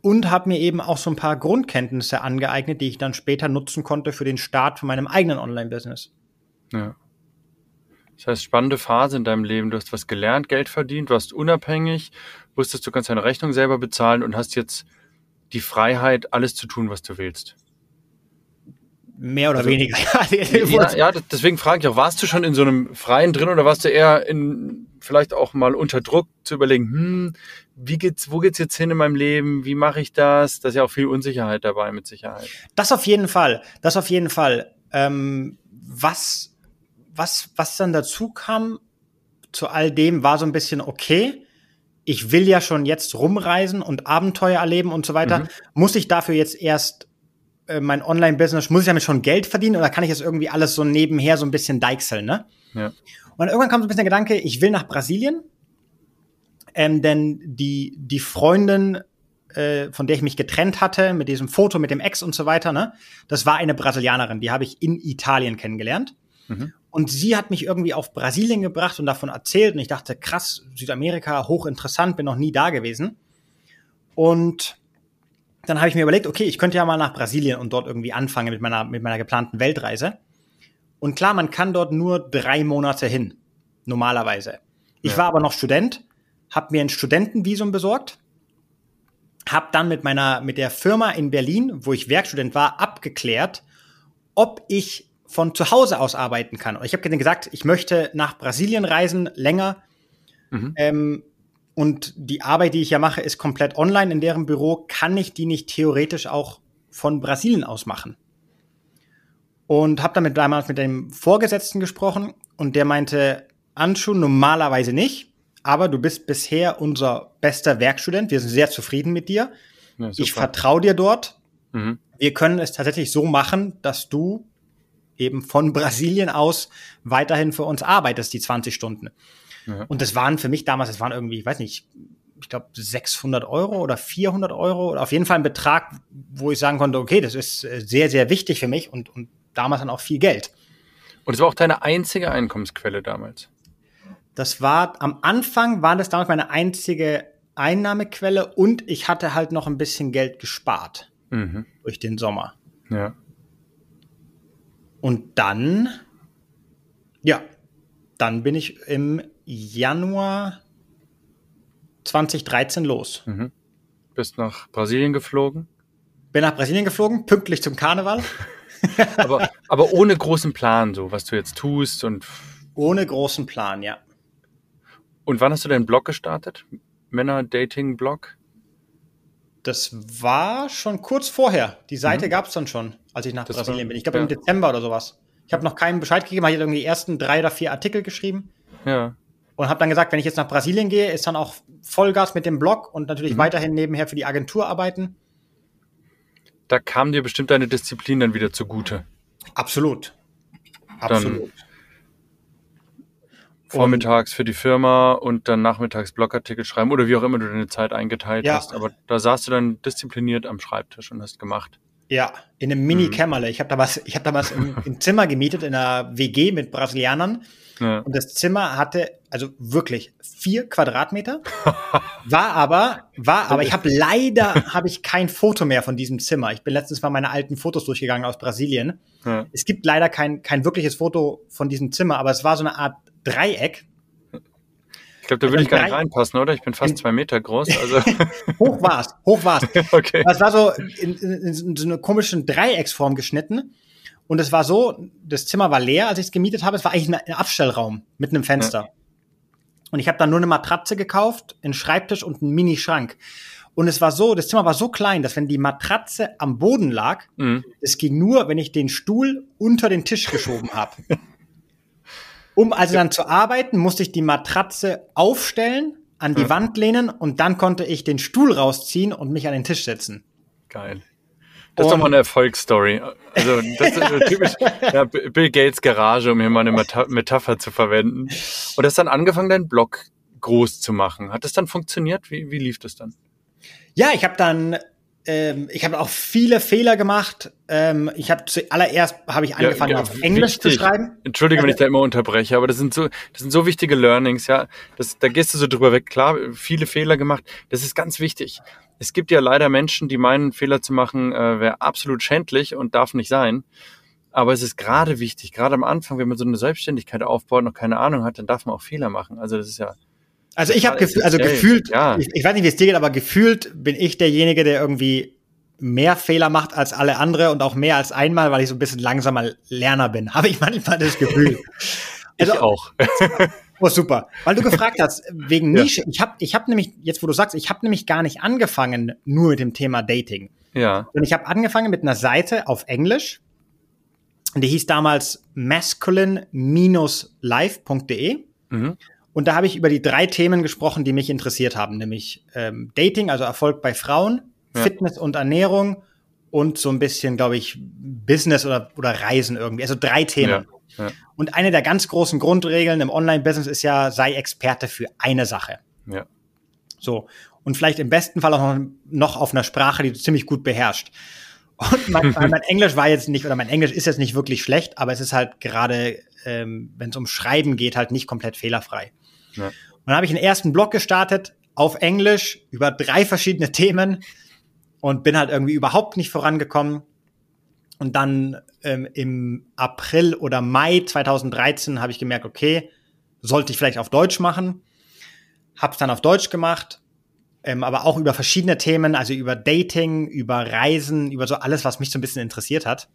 und habe mir eben auch so ein paar Grundkenntnisse angeeignet, die ich dann später nutzen konnte für den Start von meinem eigenen Online-Business. Ja. Das heißt, spannende Phase in deinem Leben. Du hast was gelernt, Geld verdient, warst unabhängig, wusstest, du kannst deine Rechnung selber bezahlen und hast jetzt die Freiheit, alles zu tun, was du willst. Mehr oder also, weniger. ja, ja, deswegen frage ich auch, warst du schon in so einem Freien drin oder warst du eher in vielleicht auch mal unter Druck zu überlegen, hm, wie geht's, wo geht's jetzt hin in meinem Leben? Wie mache ich das? Da ist ja auch viel Unsicherheit dabei, mit Sicherheit. Das auf jeden Fall. Das auf jeden Fall. Ähm, was, was, was dann dazu kam zu all dem, war so ein bisschen okay. Ich will ja schon jetzt rumreisen und Abenteuer erleben und so weiter. Mhm. Muss ich dafür jetzt erst äh, mein Online-Business, muss ich damit schon Geld verdienen oder kann ich jetzt irgendwie alles so nebenher so ein bisschen deichseln, ne? Ja. Und irgendwann kam so ein bisschen der Gedanke, ich will nach Brasilien, ähm, denn die, die Freundin, äh, von der ich mich getrennt hatte, mit diesem Foto, mit dem Ex und so weiter, ne, das war eine Brasilianerin, die habe ich in Italien kennengelernt. Mhm. Und sie hat mich irgendwie auf Brasilien gebracht und davon erzählt. Und ich dachte, krass, Südamerika, hochinteressant, bin noch nie da gewesen. Und dann habe ich mir überlegt, okay, ich könnte ja mal nach Brasilien und dort irgendwie anfangen mit meiner, mit meiner geplanten Weltreise. Und klar, man kann dort nur drei Monate hin, normalerweise. Ich ja. war aber noch Student, habe mir ein Studentenvisum besorgt, habe dann mit meiner mit der Firma in Berlin, wo ich Werkstudent war, abgeklärt, ob ich von zu Hause aus arbeiten kann. Und ich habe gesagt, ich möchte nach Brasilien reisen, länger. Mhm. Ähm, und die Arbeit, die ich ja mache, ist komplett online in deren Büro. Kann ich die nicht theoretisch auch von Brasilien aus machen? und habe damit damals mit dem Vorgesetzten gesprochen und der meinte, Anschu, normalerweise nicht, aber du bist bisher unser bester Werkstudent. Wir sind sehr zufrieden mit dir. Ja, ich vertraue dir dort. Mhm. Wir können es tatsächlich so machen, dass du eben von Brasilien aus weiterhin für uns arbeitest, die 20 Stunden. Ja. Und das waren für mich damals, das waren irgendwie, ich weiß nicht, ich glaube 600 Euro oder 400 Euro oder auf jeden Fall ein Betrag, wo ich sagen konnte, okay, das ist äh, sehr, sehr wichtig für mich und, und damals dann auch viel Geld. Und es war auch deine einzige Einkommensquelle damals? Das war, am Anfang war das damals meine einzige Einnahmequelle und ich hatte halt noch ein bisschen Geld gespart mhm. durch den Sommer. Ja. Und dann, ja, dann bin ich im Januar 2013 los. Mhm. Bist nach Brasilien geflogen? Bin nach Brasilien geflogen, pünktlich zum Karneval. aber, aber ohne großen Plan, so was du jetzt tust und. Ohne großen Plan, ja. Und wann hast du deinen Blog gestartet? Männer-Dating-Blog? Das war schon kurz vorher. Die Seite mhm. gab es dann schon, als ich nach das Brasilien war, bin. Ich glaube ja. im Dezember oder sowas. Ich habe noch keinen Bescheid gegeben, ich habe irgendwie die ersten drei oder vier Artikel geschrieben. Ja. Und habe dann gesagt, wenn ich jetzt nach Brasilien gehe, ist dann auch Vollgas mit dem Blog und natürlich mhm. weiterhin nebenher für die Agentur arbeiten da kam dir bestimmt deine Disziplin dann wieder zugute. Absolut. Absolut. Dann vormittags für die Firma und dann nachmittags Blogartikel schreiben oder wie auch immer du deine Zeit eingeteilt ja. hast. Aber da saßt du dann diszipliniert am Schreibtisch und hast gemacht. Ja, in einem Mini-Kämmerle. Mhm. Ich habe damals, ich hab damals im, im Zimmer gemietet in einer WG mit Brasilianern. Ja. Und das Zimmer hatte also wirklich vier Quadratmeter. War aber, war aber, ich habe leider habe ich kein Foto mehr von diesem Zimmer. Ich bin letztens mal meine alten Fotos durchgegangen aus Brasilien. Ja. Es gibt leider kein, kein wirkliches Foto von diesem Zimmer, aber es war so eine Art Dreieck ich glaube, da würde ich gar nicht reinpassen, oder? Ich bin fast zwei Meter groß. Also. hoch war's, hoch war's. okay. Das war so in, in, in so einer komischen Dreiecksform geschnitten. Und es war so, das Zimmer war leer, als ich es gemietet habe. Es war eigentlich ein Abstellraum mit einem Fenster. Ja. Und ich habe dann nur eine Matratze gekauft, einen Schreibtisch und einen Mini-Schrank. Und es war so, das Zimmer war so klein, dass wenn die Matratze am Boden lag, mhm. es ging nur, wenn ich den Stuhl unter den Tisch geschoben habe. Um also dann zu arbeiten, musste ich die Matratze aufstellen, an die ja. Wand lehnen und dann konnte ich den Stuhl rausziehen und mich an den Tisch setzen. Geil. Das ist doch mal eine Erfolgsstory. Also das ist typisch ja, Bill Gates Garage, um hier mal eine Metapher zu verwenden. Und hast dann angefangen, deinen Blog groß zu machen. Hat das dann funktioniert? Wie, wie lief das dann? Ja, ich habe dann ähm, ich habe auch viele Fehler gemacht. Ähm, ich habe zuallererst habe ich angefangen ja, ja, auf Englisch wichtig. zu schreiben. Entschuldige, wenn ich da immer unterbreche, aber das sind so das sind so wichtige Learnings, ja. Das, da gehst du so drüber weg. Klar, viele Fehler gemacht. Das ist ganz wichtig. Es gibt ja leider Menschen, die meinen, Fehler zu machen, äh, wäre absolut schändlich und darf nicht sein. Aber es ist gerade wichtig, gerade am Anfang, wenn man so eine Selbstständigkeit aufbaut, und noch keine Ahnung hat, dann darf man auch Fehler machen. Also das ist ja also ich habe gefühlt, also gefühlt, ja. ich, ich, weiß nicht, wie es dir geht, aber gefühlt bin ich derjenige, der irgendwie mehr Fehler macht als alle andere und auch mehr als einmal, weil ich so ein bisschen langsamer Lerner bin. Habe ich manchmal das Gefühl. Also, ich auch. oh, super. Weil du gefragt hast, wegen Nische. Ja. Ich habe ich hab nämlich, jetzt wo du sagst, ich habe nämlich gar nicht angefangen nur mit dem Thema Dating. Ja. Und ich habe angefangen mit einer Seite auf Englisch. Die hieß damals masculine-live.de. Mhm. Und da habe ich über die drei Themen gesprochen, die mich interessiert haben, nämlich ähm, Dating, also Erfolg bei Frauen, ja. Fitness und Ernährung und so ein bisschen, glaube ich, Business oder, oder Reisen irgendwie. Also drei Themen. Ja. Ja. Und eine der ganz großen Grundregeln im Online-Business ist ja, sei Experte für eine Sache. Ja. So. Und vielleicht im besten Fall auch noch auf einer Sprache, die du ziemlich gut beherrschst. Und mein, mein Englisch war jetzt nicht, oder mein Englisch ist jetzt nicht wirklich schlecht, aber es ist halt gerade, ähm, wenn es um Schreiben geht, halt nicht komplett fehlerfrei. Ja. Und dann habe ich einen ersten Blog gestartet auf Englisch über drei verschiedene Themen und bin halt irgendwie überhaupt nicht vorangekommen. Und dann ähm, im April oder Mai 2013 habe ich gemerkt, okay, sollte ich vielleicht auf Deutsch machen. Hab's dann auf Deutsch gemacht, ähm, aber auch über verschiedene Themen, also über Dating, über Reisen, über so alles, was mich so ein bisschen interessiert hat.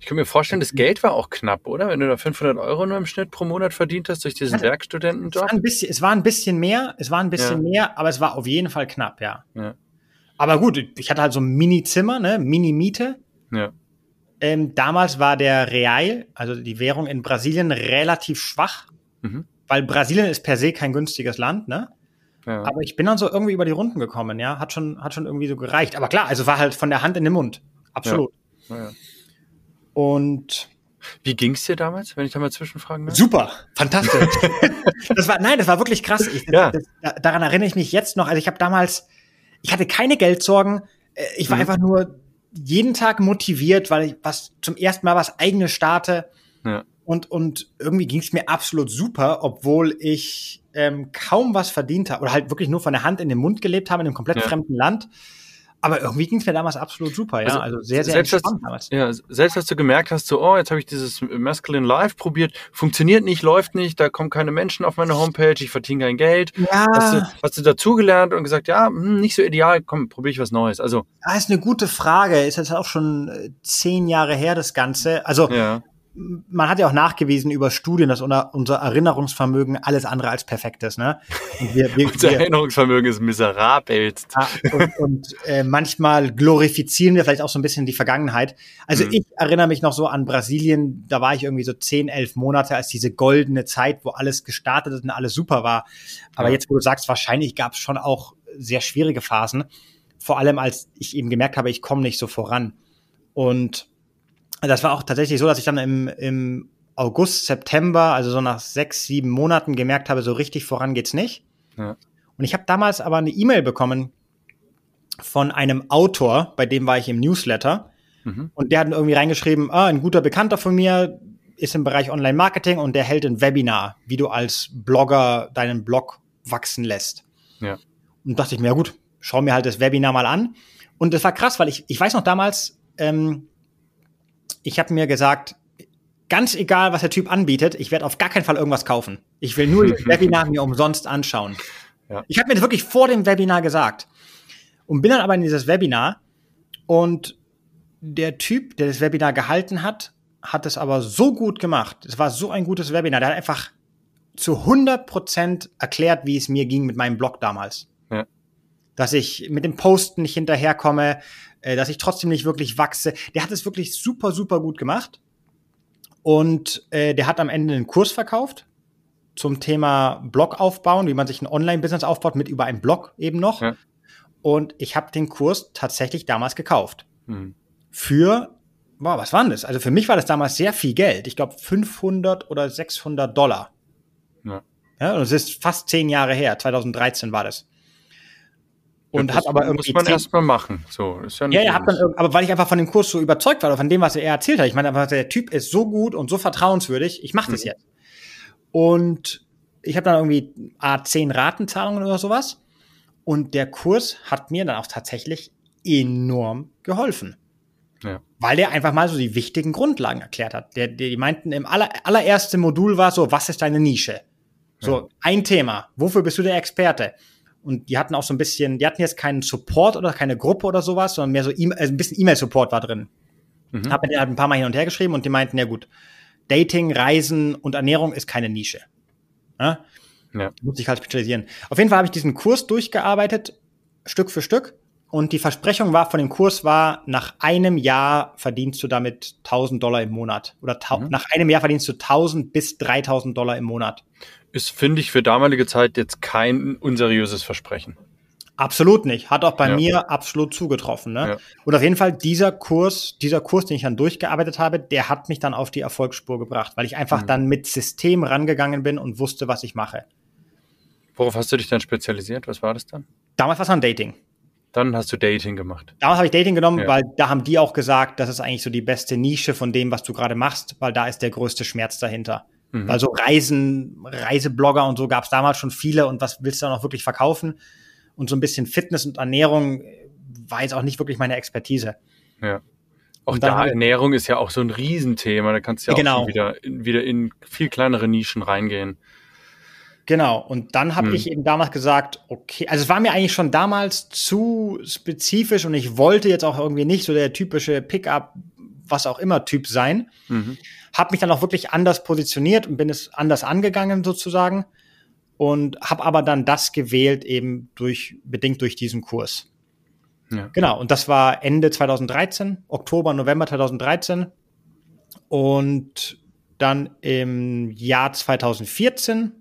Ich kann mir vorstellen, das Geld war auch knapp, oder? Wenn du da 500 Euro nur im Schnitt pro Monat verdient hast durch diesen also, Werkstudentenjob. Es war, ein bisschen, es war ein bisschen mehr, es war ein bisschen ja. mehr, aber es war auf jeden Fall knapp, ja. ja. Aber gut, ich hatte halt so ein Mini-Zimmer, ne, Mini-Miete. Ja. Ähm, damals war der Real, also die Währung in Brasilien, relativ schwach, mhm. weil Brasilien ist per se kein günstiges Land, ne? Ja. Aber ich bin dann so irgendwie über die Runden gekommen, ja, hat schon, hat schon irgendwie so gereicht. Aber klar, also war halt von der Hand in den Mund, absolut. Ja. Und wie ging's dir damals, wenn ich da mal zwischenfragen darf? Super, fantastisch. das war, nein, das war wirklich krass. Ich, ja. das, daran erinnere ich mich jetzt noch. Also ich habe damals, ich hatte keine Geldsorgen. Äh, ich war mhm. einfach nur jeden Tag motiviert, weil ich was zum ersten Mal was eigenes starte. Ja. Und, und irgendwie ging's mir absolut super, obwohl ich ähm, kaum was verdient habe oder halt wirklich nur von der Hand in den Mund gelebt habe in einem komplett ja. fremden Land. Aber irgendwie ging es mir damals absolut super, ja. Also, also sehr, sehr selbst entspannt damals. Ja, selbst als du gemerkt hast, so, oh, jetzt habe ich dieses Masculine Live probiert, funktioniert nicht, läuft nicht, da kommen keine Menschen auf meine Homepage, ich verdiene kein Geld. Ja. Hast du, hast du dazugelernt und gesagt, ja, hm, nicht so ideal, komm, probiere ich was Neues. Also. Das ist eine gute Frage. Ist jetzt auch schon äh, zehn Jahre her, das Ganze. Also, ja man hat ja auch nachgewiesen über Studien, dass unser Erinnerungsvermögen alles andere als perfekt ist. Ne? Wir, wir, unser wir, Erinnerungsvermögen ist miserabel. Ja, und, und äh, manchmal glorifizieren wir vielleicht auch so ein bisschen die Vergangenheit. Also mhm. ich erinnere mich noch so an Brasilien, da war ich irgendwie so zehn, elf Monate als diese goldene Zeit, wo alles gestartet ist und alles super war. Aber ja. jetzt, wo du sagst, wahrscheinlich gab es schon auch sehr schwierige Phasen. Vor allem, als ich eben gemerkt habe, ich komme nicht so voran. Und das war auch tatsächlich so, dass ich dann im, im August, September, also so nach sechs, sieben Monaten gemerkt habe, so richtig voran geht's nicht. Ja. Und ich habe damals aber eine E-Mail bekommen von einem Autor, bei dem war ich im Newsletter. Mhm. Und der hat irgendwie reingeschrieben, ah, ein guter Bekannter von mir ist im Bereich Online-Marketing und der hält ein Webinar, wie du als Blogger deinen Blog wachsen lässt. Ja. Und dachte ich mir, ja gut, schau mir halt das Webinar mal an. Und das war krass, weil ich, ich weiß noch damals, ähm, ich habe mir gesagt, ganz egal, was der Typ anbietet, ich werde auf gar keinen Fall irgendwas kaufen. Ich will nur das Webinar mir umsonst anschauen. Ja. Ich habe mir das wirklich vor dem Webinar gesagt. Und bin dann aber in dieses Webinar und der Typ, der das Webinar gehalten hat, hat es aber so gut gemacht. Es war so ein gutes Webinar. Der hat einfach zu 100 Prozent erklärt, wie es mir ging mit meinem Blog damals. Ja. Dass ich mit dem Posten nicht hinterherkomme, äh, dass ich trotzdem nicht wirklich wachse. Der hat es wirklich super, super gut gemacht. Und äh, der hat am Ende einen Kurs verkauft. zum Thema Blog aufbauen, wie man sich ein Online-Business aufbaut, mit über einen Blog eben noch. Ja. Und ich habe den Kurs tatsächlich damals gekauft. Mhm. Für, wow, was war denn das? Also für mich war das damals sehr viel Geld. Ich glaube 500 oder 600 Dollar. Ja. ja. Und es ist fast zehn Jahre her. 2013 war das. Und ja, hat aber irgendwie. Muss man erstmal machen. So, ist ja nicht. Ja, ja, hab dann, aber weil ich einfach von dem Kurs so überzeugt war, oder von dem, was er erzählt hat. Ich meine, einfach, der Typ ist so gut und so vertrauenswürdig. Ich mache das mhm. jetzt. Und ich habe dann irgendwie A10 Ratenzahlungen oder sowas. Und der Kurs hat mir dann auch tatsächlich enorm geholfen. Ja. Weil der einfach mal so die wichtigen Grundlagen erklärt hat. Der, der, die meinten, im aller, allerersten Modul war so, was ist deine Nische? So, ja. ein Thema. Wofür bist du der Experte? Und die hatten auch so ein bisschen, die hatten jetzt keinen Support oder keine Gruppe oder sowas, sondern mehr so e also ein bisschen E-Mail-Support war drin. Mhm. Hab mit denen halt ein paar Mal hin und her geschrieben und die meinten, ja gut, Dating, Reisen und Ernährung ist keine Nische. Ja? Ja. Muss ich halt spezialisieren. Auf jeden Fall habe ich diesen Kurs durchgearbeitet, Stück für Stück. Und die Versprechung war von dem Kurs war, nach einem Jahr verdienst du damit 1000 Dollar im Monat. Oder mhm. nach einem Jahr verdienst du 1000 bis 3000 Dollar im Monat. Ist, finde ich, für damalige Zeit jetzt kein unseriöses Versprechen. Absolut nicht. Hat auch bei ja. mir absolut zugetroffen. Ne? Ja. Und auf jeden Fall dieser Kurs, dieser Kurs, den ich dann durchgearbeitet habe, der hat mich dann auf die Erfolgsspur gebracht, weil ich einfach mhm. dann mit System rangegangen bin und wusste, was ich mache. Worauf hast du dich dann spezialisiert? Was war das dann? Damals war es dann Dating. Dann hast du Dating gemacht. Damals habe ich Dating genommen, ja. weil da haben die auch gesagt, das ist eigentlich so die beste Nische von dem, was du gerade machst, weil da ist der größte Schmerz dahinter. Mhm. Also Reisen, Reiseblogger und so gab es damals schon viele und was willst du dann auch wirklich verkaufen? Und so ein bisschen Fitness und Ernährung war jetzt auch nicht wirklich meine Expertise. Ja. Auch da Ernährung ist ja auch so ein Riesenthema. Da kannst du ja genau. auch wieder, wieder in viel kleinere Nischen reingehen. Genau, und dann habe hm. ich eben damals gesagt, okay, also es war mir eigentlich schon damals zu spezifisch und ich wollte jetzt auch irgendwie nicht so der typische Pickup, was auch immer Typ sein. Mhm. Habe mich dann auch wirklich anders positioniert und bin es anders angegangen sozusagen und habe aber dann das gewählt eben durch bedingt durch diesen Kurs. Ja. Genau, und das war Ende 2013, Oktober, November 2013 und dann im Jahr 2014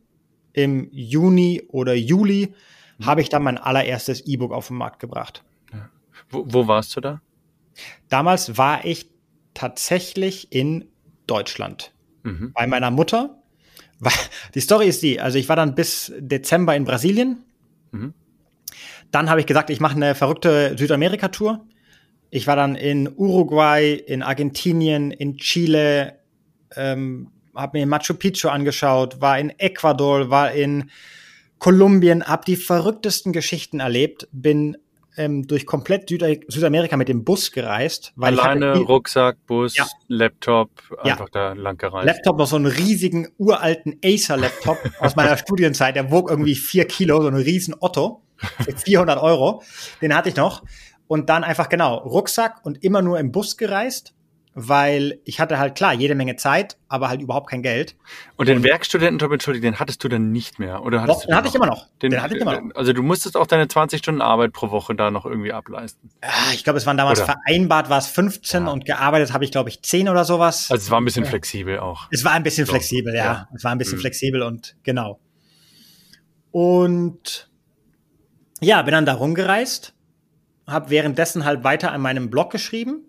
im Juni oder Juli mhm. habe ich dann mein allererstes E-Book auf den Markt gebracht. Ja. Wo, wo warst du da? Damals war ich tatsächlich in Deutschland mhm. bei meiner Mutter. Die Story ist die, also ich war dann bis Dezember in Brasilien. Mhm. Dann habe ich gesagt, ich mache eine verrückte Südamerika-Tour. Ich war dann in Uruguay, in Argentinien, in Chile, ähm, habe mir Machu Picchu angeschaut, war in Ecuador, war in Kolumbien, habe die verrücktesten Geschichten erlebt, bin ähm, durch komplett Süd Südamerika mit dem Bus gereist. Weil Alleine hatte, Rucksack, Bus, ja. Laptop, einfach ja. da lang gereist. Laptop, noch so einen riesigen, uralten Acer-Laptop aus meiner Studienzeit, der wog irgendwie vier Kilo, so ein riesen Otto, 400 Euro, den hatte ich noch. Und dann einfach genau, Rucksack und immer nur im Bus gereist weil ich hatte halt klar jede Menge Zeit, aber halt überhaupt kein Geld. Und den Werkstudentenjob, entschuldige, den hattest du dann nicht mehr, oder hattest Doch, den, den hatte ich immer noch. Den, den hatte ich immer noch. Also du musstest auch deine 20 Stunden Arbeit pro Woche da noch irgendwie ableisten. Ja, ich glaube, es waren damals oder? vereinbart, war es 15 ja. und gearbeitet habe ich, glaube ich, 10 oder sowas. Also es war ein bisschen flexibel auch. Es war ein bisschen so. flexibel, ja. ja. Es war ein bisschen mhm. flexibel und genau. Und ja, bin dann da rumgereist, habe währenddessen halt weiter an meinem Blog geschrieben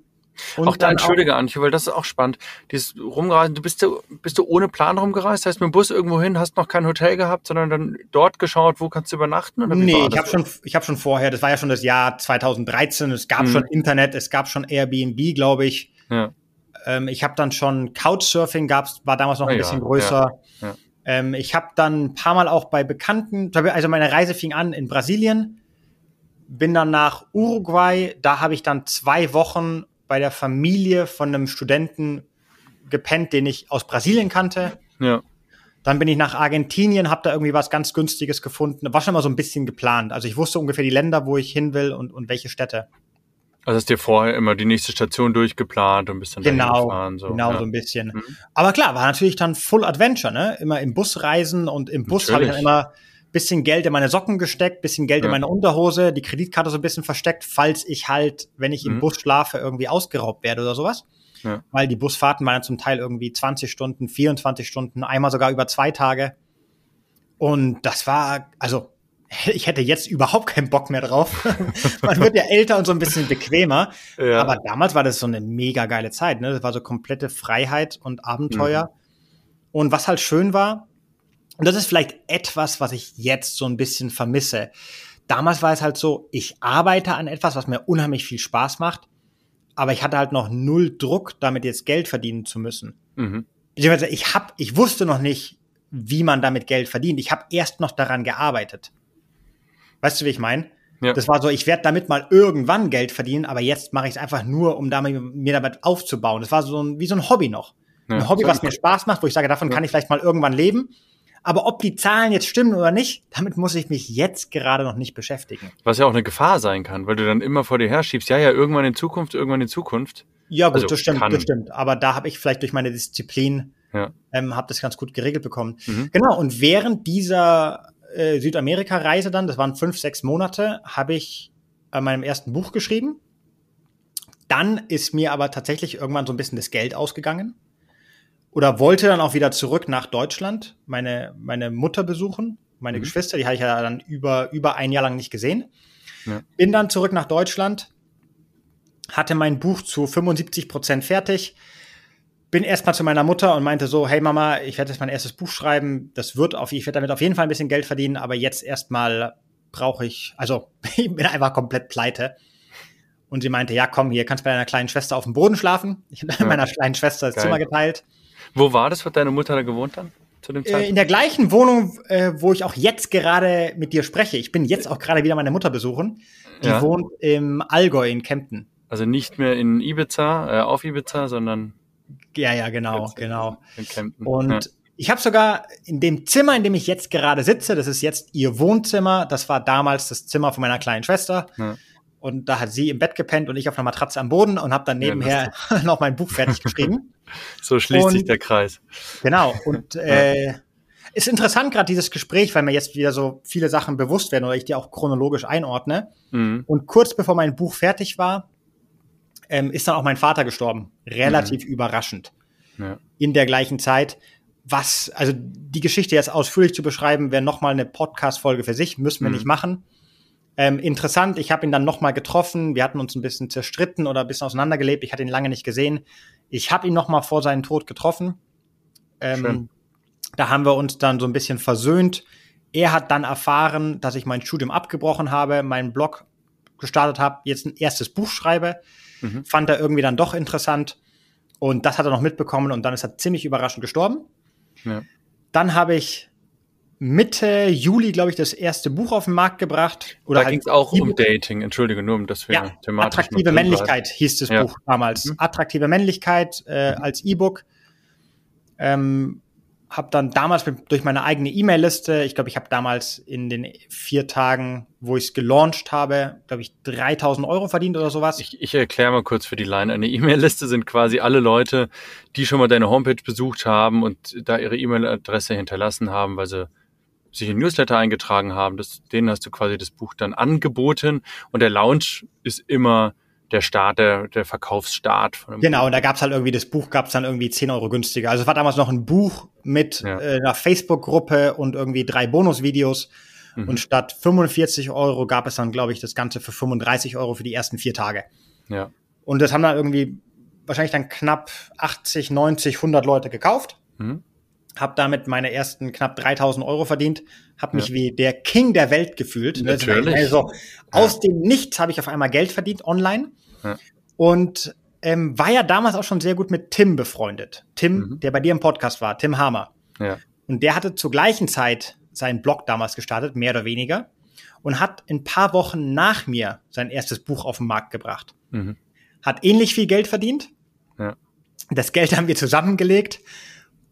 und auch da entschuldige, auch, Antje, weil das ist auch spannend. Dieses Rumreisen, du bist du, bist du ohne Plan rumgereist, heißt mit dem Bus irgendwo hin, hast noch kein Hotel gehabt, sondern dann dort geschaut, wo kannst du übernachten? Oder nee, ich habe schon, ich habe schon vorher, das war ja schon das Jahr 2013, es gab mhm. schon Internet, es gab schon Airbnb, glaube ich. Ja. Ähm, ich habe dann schon Couchsurfing gab's, war damals noch ein ja, bisschen größer. Ja, ähm, ich habe dann ein paar Mal auch bei Bekannten, also meine Reise fing an in Brasilien, bin dann nach Uruguay, da habe ich dann zwei Wochen bei der Familie von einem Studenten gepennt, den ich aus Brasilien kannte. Ja. Dann bin ich nach Argentinien, habe da irgendwie was ganz Günstiges gefunden. War schon mal so ein bisschen geplant. Also ich wusste ungefähr die Länder, wo ich hin will und, und welche Städte. Also hast dir vorher immer die nächste Station durchgeplant und bist dann genau, gefahren. So. Genau, ja. so ein bisschen. Mhm. Aber klar, war natürlich dann Full Adventure, ne? Immer im Bus reisen und im Bus habe ich dann immer bisschen Geld in meine Socken gesteckt, bisschen Geld ja. in meine Unterhose, die Kreditkarte so ein bisschen versteckt, falls ich halt, wenn ich mhm. im Bus schlafe, irgendwie ausgeraubt werde oder sowas. Ja. Weil die Busfahrten waren zum Teil irgendwie 20 Stunden, 24 Stunden, einmal sogar über zwei Tage. Und das war, also ich hätte jetzt überhaupt keinen Bock mehr drauf. Man wird ja älter und so ein bisschen bequemer. Ja. Aber damals war das so eine mega geile Zeit. Ne? Das war so komplette Freiheit und Abenteuer. Mhm. Und was halt schön war, und das ist vielleicht etwas, was ich jetzt so ein bisschen vermisse. Damals war es halt so, ich arbeite an etwas, was mir unheimlich viel Spaß macht, aber ich hatte halt noch null Druck, damit jetzt Geld verdienen zu müssen. Mhm. Ich hab, ich wusste noch nicht, wie man damit Geld verdient. Ich habe erst noch daran gearbeitet. Weißt du, wie ich meine? Ja. Das war so, ich werde damit mal irgendwann Geld verdienen, aber jetzt mache ich es einfach nur, um damit, mir damit aufzubauen. Das war so ein, wie so ein Hobby noch. Ja. Ein Hobby, was mir Spaß macht, wo ich sage, davon ja. kann ich vielleicht mal irgendwann leben. Aber ob die Zahlen jetzt stimmen oder nicht, damit muss ich mich jetzt gerade noch nicht beschäftigen. Was ja auch eine Gefahr sein kann, weil du dann immer vor dir her schiebst, ja, ja, irgendwann in Zukunft, irgendwann in Zukunft. Ja, gut, also das stimmt, kann. das stimmt. Aber da habe ich vielleicht durch meine Disziplin, ja. ähm, habe das ganz gut geregelt bekommen. Mhm. Genau, und während dieser äh, Südamerika-Reise dann, das waren fünf, sechs Monate, habe ich an meinem ersten Buch geschrieben. Dann ist mir aber tatsächlich irgendwann so ein bisschen das Geld ausgegangen. Oder wollte dann auch wieder zurück nach Deutschland, meine, meine Mutter besuchen, meine mhm. Geschwister, die habe ich ja dann über, über ein Jahr lang nicht gesehen. Ja. Bin dann zurück nach Deutschland, hatte mein Buch zu 75 Prozent fertig, bin erstmal zu meiner Mutter und meinte so, hey Mama, ich werde jetzt mein erstes Buch schreiben. Das wird auf, ich werde damit auf jeden Fall ein bisschen Geld verdienen, aber jetzt erstmal brauche ich, also ich bin einfach komplett pleite. Und sie meinte, ja, komm, hier kannst bei deiner kleinen Schwester auf dem Boden schlafen. Ich habe ja. meiner kleinen Schwester das Geil. Zimmer geteilt. Wo war das, wo deine Mutter da gewohnt dann? Zu dem Zeitpunkt? Äh, in der gleichen Wohnung, äh, wo ich auch jetzt gerade mit dir spreche. Ich bin jetzt auch gerade wieder meine Mutter besuchen. Die ja. wohnt im Allgäu in Kempten. Also nicht mehr in Ibiza, äh, auf Ibiza, sondern ja, ja, genau, genau. Und ja. ich habe sogar in dem Zimmer, in dem ich jetzt gerade sitze, das ist jetzt ihr Wohnzimmer, das war damals das Zimmer von meiner kleinen Schwester. Ja. Und da hat sie im Bett gepennt und ich auf einer Matratze am Boden und habe dann nebenher ja, noch mein Buch fertig geschrieben. So schließt und, sich der Kreis. Genau. Und äh, ist interessant gerade dieses Gespräch, weil mir jetzt wieder so viele Sachen bewusst werden oder ich die auch chronologisch einordne. Mhm. Und kurz bevor mein Buch fertig war, ähm, ist dann auch mein Vater gestorben. Relativ mhm. überraschend. Ja. In der gleichen Zeit. Was, also die Geschichte jetzt ausführlich zu beschreiben, wäre nochmal eine Podcast-Folge für sich, müssen wir mhm. nicht machen. Ähm, interessant, ich habe ihn dann nochmal getroffen, wir hatten uns ein bisschen zerstritten oder ein bisschen auseinandergelebt, ich hatte ihn lange nicht gesehen. Ich habe ihn nochmal vor seinem Tod getroffen. Ähm, da haben wir uns dann so ein bisschen versöhnt. Er hat dann erfahren, dass ich mein Studium abgebrochen habe, meinen Blog gestartet habe, jetzt ein erstes Buch schreibe. Mhm. Fand er irgendwie dann doch interessant. Und das hat er noch mitbekommen und dann ist er ziemlich überraschend gestorben. Ja. Dann habe ich Mitte Juli, glaube ich, das erste Buch auf den Markt gebracht. Oder da halt ging es auch um Dating, entschuldige, nur um das wir ja, thematisch Attraktive Männlichkeit hieß das ja. Buch damals. Mhm. Attraktive Männlichkeit äh, als E-Book. Ähm, habe dann damals durch meine eigene E-Mail-Liste, ich glaube, ich habe damals in den vier Tagen, wo ich es gelauncht habe, glaube ich, 3000 Euro verdient oder sowas. Ich, ich erkläre mal kurz für die Line. Eine E-Mail-Liste sind quasi alle Leute, die schon mal deine Homepage besucht haben und da ihre E-Mail-Adresse hinterlassen haben, weil sie sich in Newsletter eingetragen haben. Das, denen hast du quasi das Buch dann angeboten und der Launch ist immer der Start, der, der Verkaufsstart. Von genau, Buch. und da gab's halt irgendwie, das Buch gab's dann irgendwie 10 Euro günstiger. Also es war damals noch ein Buch mit ja. äh, einer Facebook-Gruppe und irgendwie drei Bonusvideos. Mhm. Und statt 45 Euro gab es dann, glaube ich, das Ganze für 35 Euro für die ersten vier Tage. Ja. Und das haben dann irgendwie wahrscheinlich dann knapp 80, 90, 100 Leute gekauft. Mhm. Hab damit meine ersten knapp 3000 Euro verdient, hab mich ja. wie der King der Welt gefühlt. Natürlich. Also aus dem Nichts habe ich auf einmal Geld verdient online ja. und ähm, war ja damals auch schon sehr gut mit Tim befreundet. Tim, mhm. der bei dir im Podcast war, Tim Hammer. Ja. Und der hatte zur gleichen Zeit seinen Blog damals gestartet, mehr oder weniger, und hat ein paar Wochen nach mir sein erstes Buch auf den Markt gebracht. Mhm. Hat ähnlich viel Geld verdient. Ja. Das Geld haben wir zusammengelegt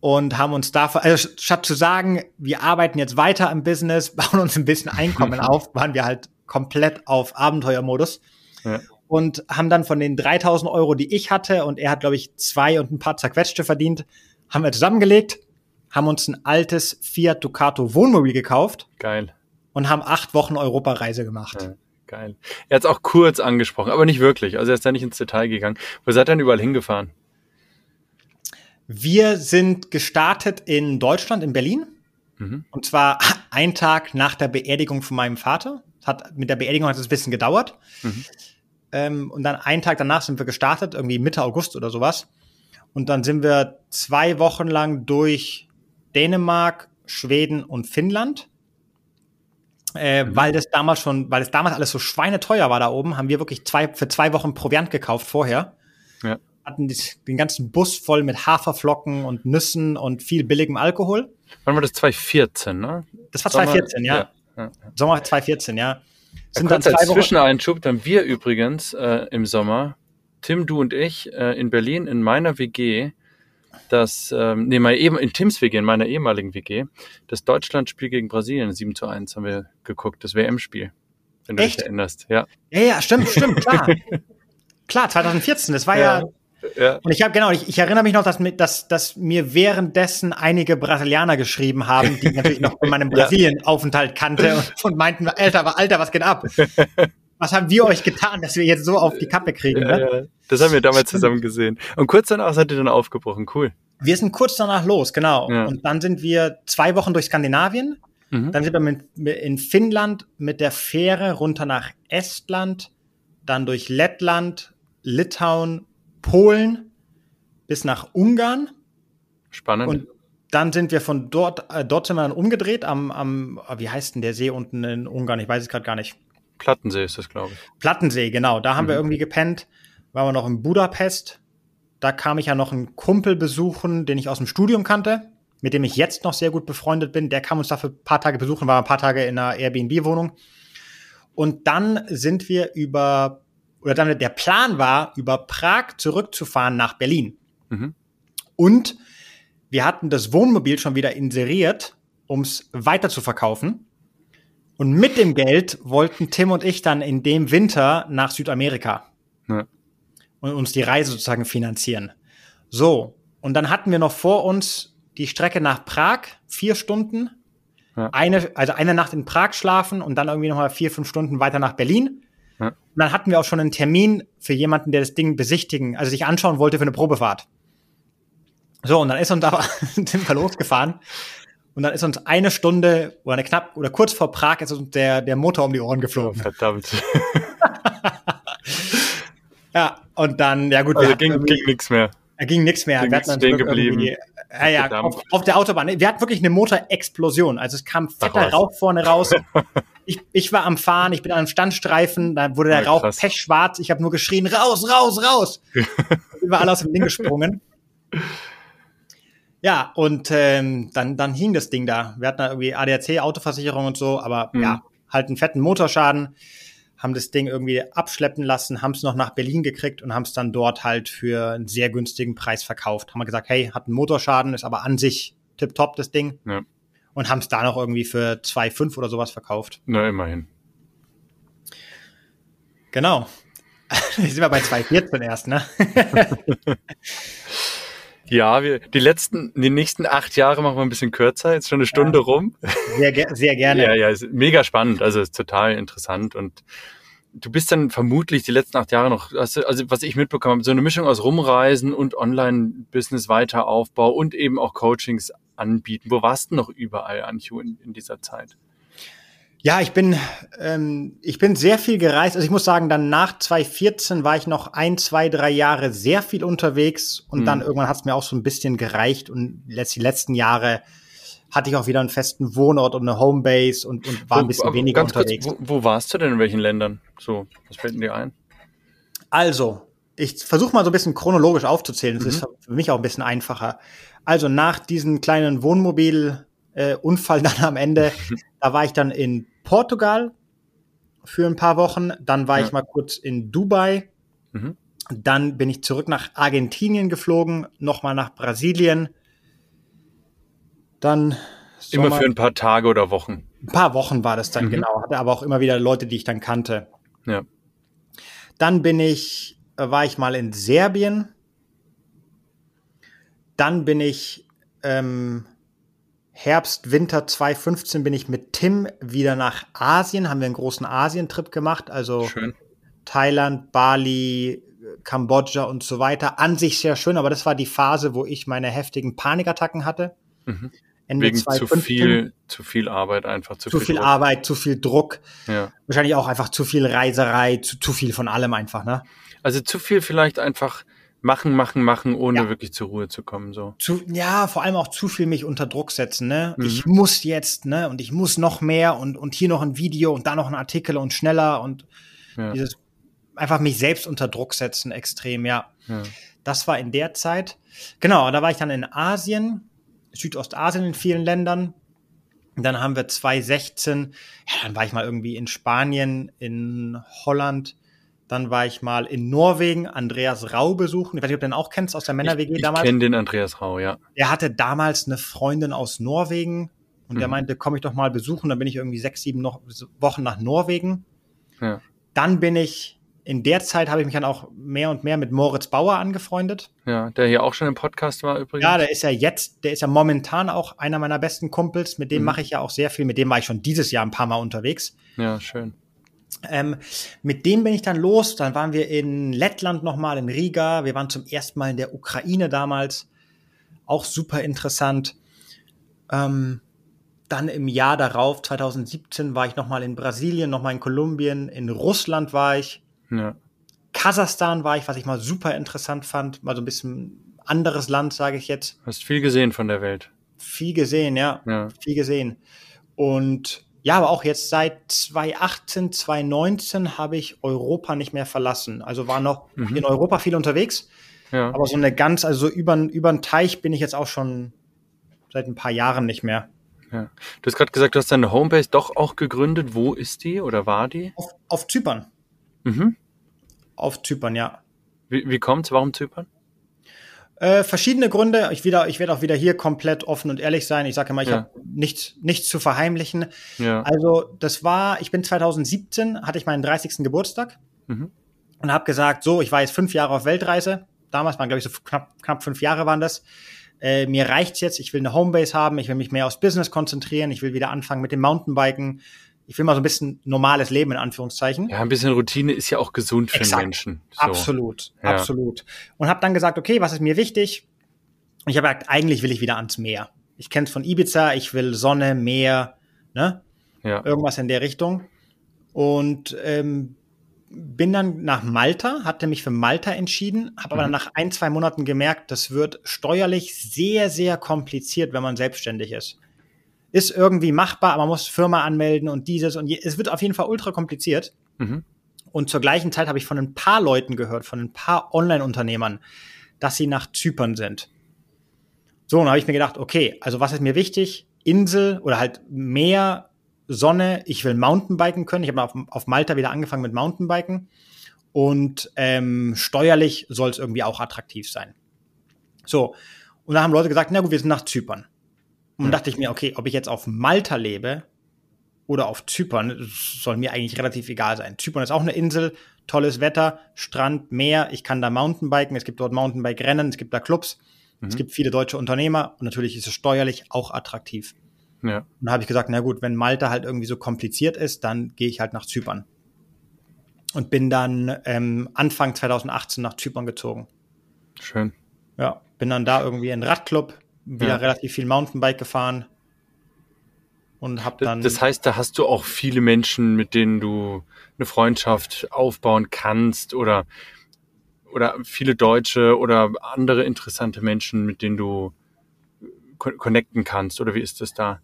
und haben uns da, also statt zu sagen, wir arbeiten jetzt weiter im Business, bauen uns ein bisschen Einkommen auf, waren wir halt komplett auf Abenteuermodus. Ja. Und haben dann von den 3000 Euro, die ich hatte, und er hat, glaube ich, zwei und ein paar zerquetschte verdient, haben wir zusammengelegt, haben uns ein altes Fiat Ducato Wohnmobil gekauft. Geil. Und haben acht Wochen Europareise gemacht. Ja, geil. Er hat es auch kurz angesprochen, aber nicht wirklich. Also er ist da nicht ins Detail gegangen. Wo seid ihr denn überall hingefahren? Wir sind gestartet in Deutschland, in Berlin. Mhm. Und zwar ein Tag nach der Beerdigung von meinem Vater. Hat, mit der Beerdigung hat es ein bisschen gedauert. Mhm. Ähm, und dann einen Tag danach sind wir gestartet, irgendwie Mitte August oder sowas. Und dann sind wir zwei Wochen lang durch Dänemark, Schweden und Finnland. Äh, mhm. Weil das damals schon, weil es damals alles so schweineteuer war da oben, haben wir wirklich zwei, für zwei Wochen Proviant gekauft vorher. Ja. Hatten den ganzen Bus voll mit Haferflocken und Nüssen und viel billigem Alkohol. Wann war das 2014, ne? Das war Sommer, 2014, ja. Ja, ja. Sommer 2014, ja. Sind dann zwei als Zwischeneinschub, dann wir übrigens äh, im Sommer, Tim, du und ich, äh, in Berlin in meiner WG, das, ähm, nee, mein, in Tims WG, in meiner ehemaligen WG, das Deutschland-Spiel gegen Brasilien 7 zu 1 haben wir geguckt, das WM-Spiel. Wenn du Echt? dich erinnerst, ja. Ja, ja, stimmt, stimmt, klar. klar, 2014, das war ja, ja ja. Und ich habe genau, ich, ich, erinnere mich noch, dass, dass, dass mir währenddessen einige Brasilianer geschrieben haben, die natürlich noch von meinem Brasilien-Aufenthalt kannte und, und, meinten, Alter, Alter, was geht ab? Was haben wir euch getan, dass wir jetzt so auf die Kappe kriegen? Ja, ne? ja. Das haben wir damals zusammen gesehen. Und kurz danach seid ihr dann aufgebrochen, cool. Wir sind kurz danach los, genau. Ja. Und dann sind wir zwei Wochen durch Skandinavien. Mhm. Dann sind wir mit, in Finnland mit der Fähre runter nach Estland, dann durch Lettland, Litauen, Polen bis nach Ungarn. Spannend. Und dann sind wir von dort, äh, dort sind wir dann umgedreht am, am, wie heißt denn der See unten in Ungarn? Ich weiß es gerade gar nicht. Plattensee ist das, glaube ich. Plattensee, genau. Da haben mhm. wir irgendwie gepennt. Waren wir noch in Budapest. Da kam ich ja noch einen Kumpel besuchen, den ich aus dem Studium kannte, mit dem ich jetzt noch sehr gut befreundet bin. Der kam uns dafür ein paar Tage besuchen, war ein paar Tage in einer Airbnb-Wohnung. Und dann sind wir über oder dann der Plan war, über Prag zurückzufahren nach Berlin. Mhm. Und wir hatten das Wohnmobil schon wieder inseriert, um es weiter zu verkaufen. Und mit dem Geld wollten Tim und ich dann in dem Winter nach Südamerika ja. und uns die Reise sozusagen finanzieren. So, und dann hatten wir noch vor uns die Strecke nach Prag, vier Stunden. Ja. Eine, also eine Nacht in Prag schlafen und dann irgendwie nochmal vier, fünf Stunden weiter nach Berlin. Ja. Und dann hatten wir auch schon einen Termin für jemanden, der das Ding besichtigen, also sich anschauen wollte für eine Probefahrt. So, und dann ist uns da sind wir losgefahren. Und dann ist uns eine Stunde oder eine knapp oder kurz vor Prag ist uns der, der Motor um die Ohren geflogen. Oh, verdammt. ja, und dann, ja gut, also ging, ging nichts mehr. Da ging nichts mehr. Ging wir hatten stehen geblieben. Ja, ja, auf, auf, der Autobahn. Wir hatten wirklich eine Motorexplosion. Also es kam fetter Rauch vorne raus. ich, ich war am Fahren, ich bin an einem Standstreifen, da wurde der ja, Rauch pechschwarz. Ich habe nur geschrien, raus, raus, raus. Überall aus dem Ding gesprungen. Ja, und ähm, dann, dann hing das Ding da. Wir hatten da irgendwie ADAC, Autoversicherung und so, aber mhm. ja, halt einen fetten Motorschaden haben das Ding irgendwie abschleppen lassen, haben es noch nach Berlin gekriegt und haben es dann dort halt für einen sehr günstigen Preis verkauft. Haben wir gesagt, hey, hat einen Motorschaden, ist aber an sich tipptopp das Ding. Ja. Und haben es da noch irgendwie für 2,5 oder sowas verkauft. Na, immerhin. Genau. Jetzt sind wir bei 2,14 erst, ne? Ja, wir, die letzten, die nächsten acht Jahre machen wir ein bisschen kürzer, jetzt schon eine Stunde ja. rum. Sehr, sehr gerne. Ja, ja, ist mega spannend, also ist total interessant und du bist dann vermutlich die letzten acht Jahre noch, also was ich mitbekommen habe, so eine Mischung aus Rumreisen und Online-Business Weiteraufbau und eben auch Coachings anbieten. Wo warst du noch überall, Anju, in, in dieser Zeit? Ja, ich bin, ähm, ich bin sehr viel gereist. Also ich muss sagen, dann nach 2014 war ich noch ein, zwei, drei Jahre sehr viel unterwegs und mhm. dann irgendwann hat es mir auch so ein bisschen gereicht und die letzten Jahre hatte ich auch wieder einen festen Wohnort und eine Homebase und, und war ein bisschen wo, weniger unterwegs. Kurz, wo, wo, warst du denn in welchen Ländern? So, was fällt dir ein? Also, ich versuche mal so ein bisschen chronologisch aufzuzählen. Das mhm. ist für mich auch ein bisschen einfacher. Also nach diesem kleinen Wohnmobil äh, dann am Ende, da war ich dann in Portugal für ein paar Wochen. Dann war ja. ich mal kurz in Dubai. Mhm. Dann bin ich zurück nach Argentinien geflogen, nochmal nach Brasilien. Dann immer für ein paar Tage oder Wochen. Ein paar Wochen war das dann mhm. genau. Hatte aber auch immer wieder Leute, die ich dann kannte. Ja. Dann bin ich, war ich mal in Serbien. Dann bin ich ähm, Herbst, Winter 2015 bin ich mit Tim wieder nach Asien, haben wir einen großen Asientrip gemacht, also schön. Thailand, Bali, Kambodscha und so weiter. An sich sehr schön, aber das war die Phase, wo ich meine heftigen Panikattacken hatte. Mhm. Ende Wegen 2015. zu viel, zu viel Arbeit einfach. Zu, zu viel, viel Arbeit, zu viel Druck. Ja. Wahrscheinlich auch einfach zu viel Reiserei, zu, zu viel von allem einfach, ne? Also zu viel vielleicht einfach machen, machen, machen, ohne ja. wirklich zur Ruhe zu kommen, so. Zu, ja, vor allem auch zu viel mich unter Druck setzen, ne? Mhm. Ich muss jetzt, ne? Und ich muss noch mehr und, und hier noch ein Video und da noch ein Artikel und schneller und ja. dieses einfach mich selbst unter Druck setzen extrem, ja. ja. Das war in der Zeit. Genau, da war ich dann in Asien Südostasien in vielen Ländern. dann haben wir 2016, ja, dann war ich mal irgendwie in Spanien, in Holland, dann war ich mal in Norwegen, Andreas Rau besuchen. Ich weiß nicht, ob du den auch kennst aus der Männer-WG damals. Ich kenne den Andreas Rau, ja. Er hatte damals eine Freundin aus Norwegen und mhm. der meinte, komm ich doch mal besuchen. Dann bin ich irgendwie sechs, sieben Wochen nach Norwegen. Ja. Dann bin ich in der Zeit habe ich mich dann auch mehr und mehr mit Moritz Bauer angefreundet. Ja, der hier auch schon im Podcast war übrigens. Ja, der ist ja jetzt, der ist ja momentan auch einer meiner besten Kumpels. Mit dem mhm. mache ich ja auch sehr viel. Mit dem war ich schon dieses Jahr ein paar Mal unterwegs. Ja, schön. Ähm, mit dem bin ich dann los. Dann waren wir in Lettland nochmal, in Riga. Wir waren zum ersten Mal in der Ukraine damals. Auch super interessant. Ähm, dann im Jahr darauf, 2017, war ich nochmal in Brasilien, nochmal in Kolumbien, in Russland war ich. Ja. Kasachstan war ich, was ich mal super interessant fand, mal so ein bisschen anderes Land, sage ich jetzt. Hast viel gesehen von der Welt. Viel gesehen, ja. ja. Viel gesehen. Und ja, aber auch jetzt seit 2018, 2019 habe ich Europa nicht mehr verlassen. Also war noch mhm. in Europa viel unterwegs. Ja. Aber so eine ganz, also so über, über einen Teich bin ich jetzt auch schon seit ein paar Jahren nicht mehr. Ja. Du hast gerade gesagt, du hast deine Homebase doch auch gegründet. Wo ist die oder war die? Auf, auf Zypern. Mhm. Auf Zypern, ja. Wie, wie kommt's? Warum Zypern? Äh, verschiedene Gründe. Ich, wieder, ich werde auch wieder hier komplett offen und ehrlich sein. Ich sage immer, ich ja. habe nichts, nichts zu verheimlichen. Ja. Also das war, ich bin 2017, hatte ich meinen 30. Geburtstag mhm. und habe gesagt, so, ich war jetzt fünf Jahre auf Weltreise. Damals waren, glaube ich, so knapp, knapp fünf Jahre waren das. Äh, mir reicht's jetzt, ich will eine Homebase haben, ich will mich mehr aufs Business konzentrieren, ich will wieder anfangen mit dem Mountainbiken, ich will mal so ein bisschen normales Leben in Anführungszeichen. Ja, ein bisschen Routine ist ja auch gesund für Exakt. den Menschen. So. Absolut, ja. absolut. Und habe dann gesagt, okay, was ist mir wichtig? Ich habe gesagt, eigentlich will ich wieder ans Meer. Ich kenne es von Ibiza, ich will Sonne, Meer, ne? Ja. Irgendwas in der Richtung. Und ähm, bin dann nach Malta, hatte mich für Malta entschieden, habe mhm. aber nach ein, zwei Monaten gemerkt, das wird steuerlich sehr, sehr kompliziert, wenn man selbstständig ist ist irgendwie machbar, aber man muss Firma anmelden und dieses und je, es wird auf jeden Fall ultra kompliziert. Mhm. Und zur gleichen Zeit habe ich von ein paar Leuten gehört, von ein paar Online-Unternehmern, dass sie nach Zypern sind. So, und habe ich mir gedacht, okay, also was ist mir wichtig? Insel oder halt Meer, Sonne, ich will Mountainbiken können. Ich habe auf, auf Malta wieder angefangen mit Mountainbiken. Und ähm, steuerlich soll es irgendwie auch attraktiv sein. So, und da haben Leute gesagt, na gut, wir sind nach Zypern. Und ja. dachte ich mir, okay, ob ich jetzt auf Malta lebe oder auf Zypern, soll mir eigentlich relativ egal sein. Zypern ist auch eine Insel, tolles Wetter, Strand, Meer, ich kann da Mountainbiken, es gibt dort Mountainbike-Rennen, es gibt da Clubs, mhm. es gibt viele deutsche Unternehmer und natürlich ist es steuerlich auch attraktiv. Ja. Und da habe ich gesagt, na gut, wenn Malta halt irgendwie so kompliziert ist, dann gehe ich halt nach Zypern. Und bin dann ähm, Anfang 2018 nach Zypern gezogen. Schön. Ja, bin dann da irgendwie in Radclub, wieder ja. relativ viel Mountainbike gefahren und habe dann. Das heißt, da hast du auch viele Menschen, mit denen du eine Freundschaft aufbauen kannst oder oder viele Deutsche oder andere interessante Menschen, mit denen du connecten kannst oder wie ist das da?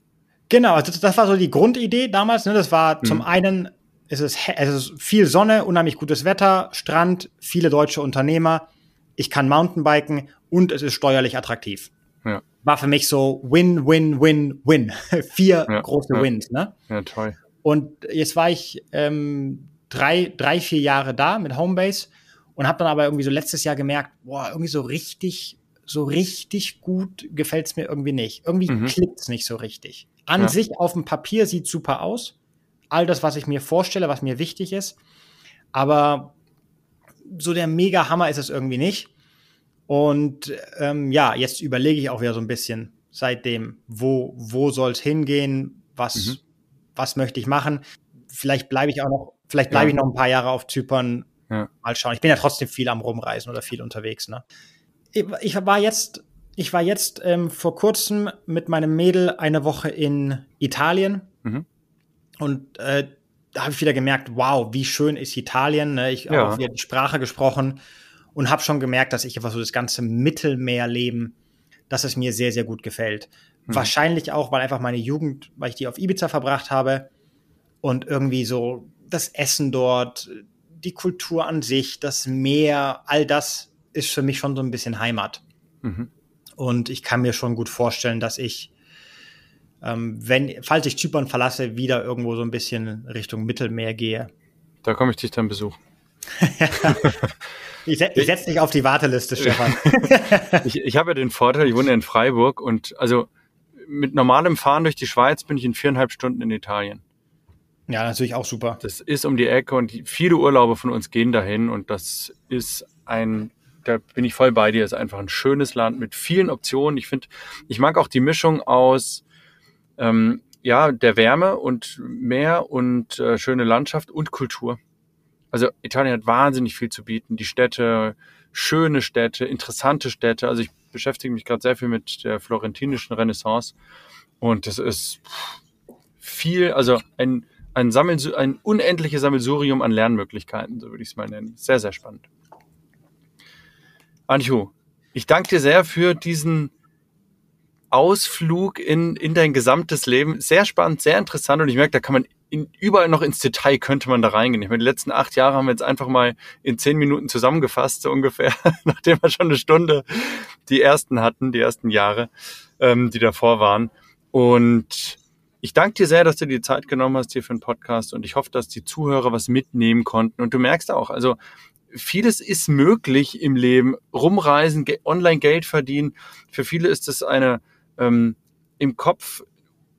Genau, also das war so die Grundidee damals. Ne? Das war mhm. zum einen ist es, es ist viel Sonne, unheimlich gutes Wetter, Strand, viele deutsche Unternehmer. Ich kann Mountainbiken und es ist steuerlich attraktiv. Ja. War für mich so Win, Win, Win, Win. Vier ja, große ja. Wins, ne? Ja, toll. Und jetzt war ich ähm, drei, drei, vier Jahre da mit Homebase und habe dann aber irgendwie so letztes Jahr gemerkt, boah, irgendwie so richtig, so richtig gut gefällt's mir irgendwie nicht. Irgendwie mhm. klippt's nicht so richtig. An ja. sich auf dem Papier sieht super aus. All das, was ich mir vorstelle, was mir wichtig ist. Aber so der Mega-Hammer ist es irgendwie nicht. Und ähm, ja, jetzt überlege ich auch wieder so ein bisschen seitdem, wo, wo soll es hingehen, was, mhm. was möchte ich machen. Vielleicht bleibe ich auch noch, vielleicht bleibe ja. ich noch ein paar Jahre auf Zypern. Ja. Mal schauen. Ich bin ja trotzdem viel am Rumreisen oder viel unterwegs. Ne? Ich, ich war jetzt ich war jetzt ähm, vor kurzem mit meinem Mädel eine Woche in Italien mhm. und äh, da habe ich wieder gemerkt, wow, wie schön ist Italien. Ne? Ich ja. habe wieder die Sprache gesprochen und habe schon gemerkt, dass ich einfach so das ganze Mittelmeerleben, dass es mir sehr, sehr gut gefällt. Mhm. Wahrscheinlich auch, weil einfach meine Jugend, weil ich die auf Ibiza verbracht habe und irgendwie so das Essen dort, die Kultur an sich, das Meer, all das ist für mich schon so ein bisschen Heimat. Mhm. Und ich kann mir schon gut vorstellen, dass ich ähm, wenn, falls ich Zypern verlasse, wieder irgendwo so ein bisschen Richtung Mittelmeer gehe. Da komme ich dich dann besuchen. ich, se ich setze dich auf die Warteliste, Stefan. ich ich habe ja den Vorteil, ich wohne in Freiburg und also mit normalem Fahren durch die Schweiz bin ich in viereinhalb Stunden in Italien. Ja, natürlich auch super. Das ist um die Ecke und viele Urlauber von uns gehen dahin und das ist ein, da bin ich voll bei dir, ist einfach ein schönes Land mit vielen Optionen. Ich finde, ich mag auch die Mischung aus ähm, ja, der Wärme und Meer und äh, schöne Landschaft und Kultur. Also Italien hat wahnsinnig viel zu bieten. Die Städte, schöne Städte, interessante Städte. Also ich beschäftige mich gerade sehr viel mit der florentinischen Renaissance und das ist viel, also ein ein, Sammel, ein unendliches Sammelsurium an Lernmöglichkeiten, so würde ich es mal nennen. Sehr, sehr spannend. Anju, ich danke dir sehr für diesen Ausflug in, in dein gesamtes Leben. Sehr spannend, sehr interessant und ich merke, da kann man in, überall noch ins Detail könnte man da reingehen. Ich meine, die letzten acht Jahre haben wir jetzt einfach mal in zehn Minuten zusammengefasst, so ungefähr, nachdem wir schon eine Stunde die ersten hatten, die ersten Jahre, ähm, die davor waren. Und ich danke dir sehr, dass du die Zeit genommen hast hier für den Podcast und ich hoffe, dass die Zuhörer was mitnehmen konnten. Und du merkst auch, also vieles ist möglich im Leben. Rumreisen, online Geld verdienen. Für viele ist es eine ähm, im Kopf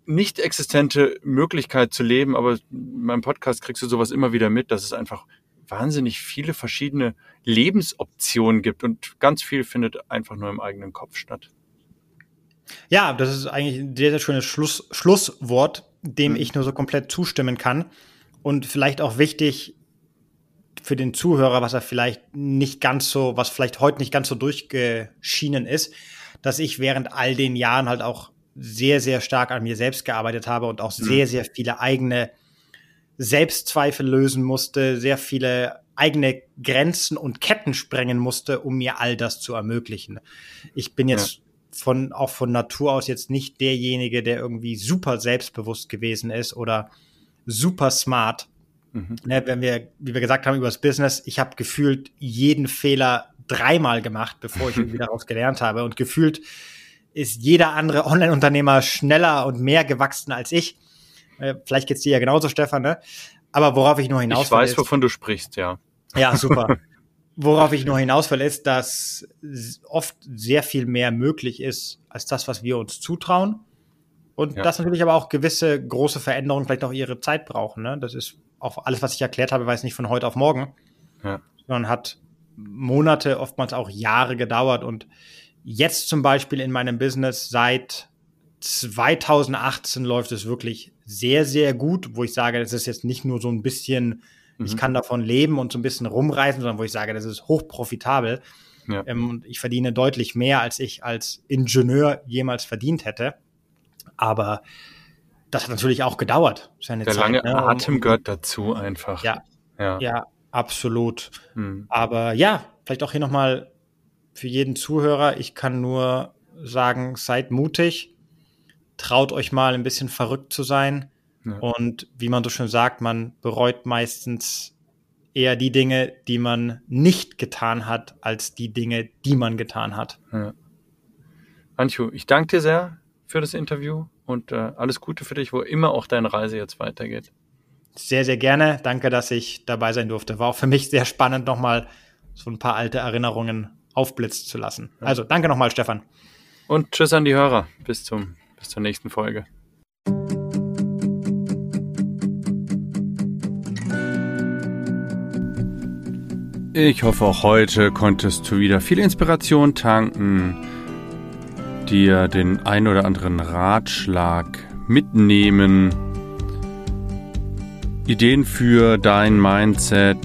nicht existente Möglichkeit zu leben, aber in meinem Podcast kriegst du sowas immer wieder mit, dass es einfach wahnsinnig viele verschiedene Lebensoptionen gibt und ganz viel findet einfach nur im eigenen Kopf statt. Ja, das ist eigentlich ein sehr, sehr schönes Schluss, Schlusswort, dem mhm. ich nur so komplett zustimmen kann. Und vielleicht auch wichtig für den Zuhörer, was er vielleicht nicht ganz so, was vielleicht heute nicht ganz so durchgeschienen ist, dass ich während all den Jahren halt auch sehr, sehr stark an mir selbst gearbeitet habe und auch mhm. sehr, sehr viele eigene Selbstzweifel lösen musste, sehr viele eigene Grenzen und Ketten sprengen musste, um mir all das zu ermöglichen. Ich bin jetzt ja. von, auch von Natur aus jetzt nicht derjenige, der irgendwie super selbstbewusst gewesen ist oder super smart. Mhm. Ne, wenn wir, wie wir gesagt haben, über das Business, ich habe gefühlt jeden Fehler dreimal gemacht, bevor ich irgendwie daraus gelernt habe. Und gefühlt ist jeder andere Online-Unternehmer schneller und mehr gewachsen als ich. Äh, vielleicht geht's dir ja genauso, Stefan, ne? Aber worauf ich nur hinaus will. Ich weiß, ist, wovon du sprichst, ja. Ja, super. worauf ich nur hinaus will, ist, dass oft sehr viel mehr möglich ist, als das, was wir uns zutrauen. Und ja. dass natürlich aber auch gewisse große Veränderungen vielleicht auch ihre Zeit brauchen. Ne? Das ist auch alles, was ich erklärt habe, weiß nicht von heute auf morgen, ja. sondern hat Monate, oftmals auch Jahre gedauert. Und jetzt zum Beispiel in meinem Business seit 2018 läuft es wirklich sehr, sehr gut, wo ich sage, das ist jetzt nicht nur so ein bisschen, mhm. ich kann davon leben und so ein bisschen rumreisen, sondern wo ich sage, das ist hochprofitabel. Ja. Ähm, und ich verdiene deutlich mehr, als ich als Ingenieur jemals verdient hätte. Aber das hat natürlich auch gedauert. Seine Der Zeit, lange ne? Atem gehört dazu einfach. Ja, ja, ja absolut. Hm. Aber ja, vielleicht auch hier nochmal für jeden Zuhörer. Ich kann nur sagen, seid mutig, traut euch mal ein bisschen verrückt zu sein. Ja. Und wie man so schön sagt, man bereut meistens eher die Dinge, die man nicht getan hat, als die Dinge, die man getan hat. Ja. Anchu, ich danke dir sehr für das Interview und äh, alles Gute für dich, wo immer auch deine Reise jetzt weitergeht. Sehr, sehr gerne. Danke, dass ich dabei sein durfte. War auch für mich sehr spannend, nochmal so ein paar alte Erinnerungen aufblitzen zu lassen. Also danke nochmal, Stefan. Und tschüss an die Hörer. Bis, zum, bis zur nächsten Folge. Ich hoffe, auch heute konntest du wieder viel Inspiration tanken, dir den ein oder anderen Ratschlag mitnehmen Ideen für dein Mindset.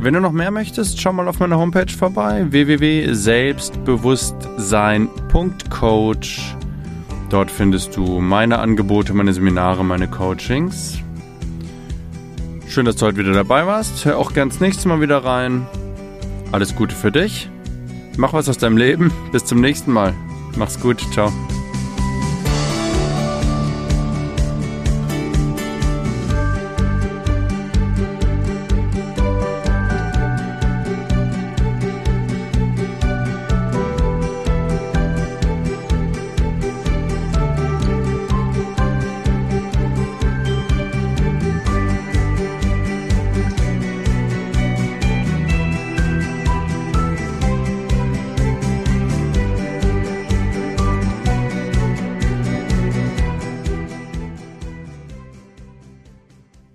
Wenn du noch mehr möchtest, schau mal auf meiner Homepage vorbei www.selbstbewusstsein.coach. Dort findest du meine Angebote, meine Seminare, meine Coachings. Schön, dass du heute wieder dabei warst. Hör auch ganz nächstes Mal wieder rein. Alles Gute für dich. Mach was aus deinem Leben. Bis zum nächsten Mal. Mach's gut. Ciao.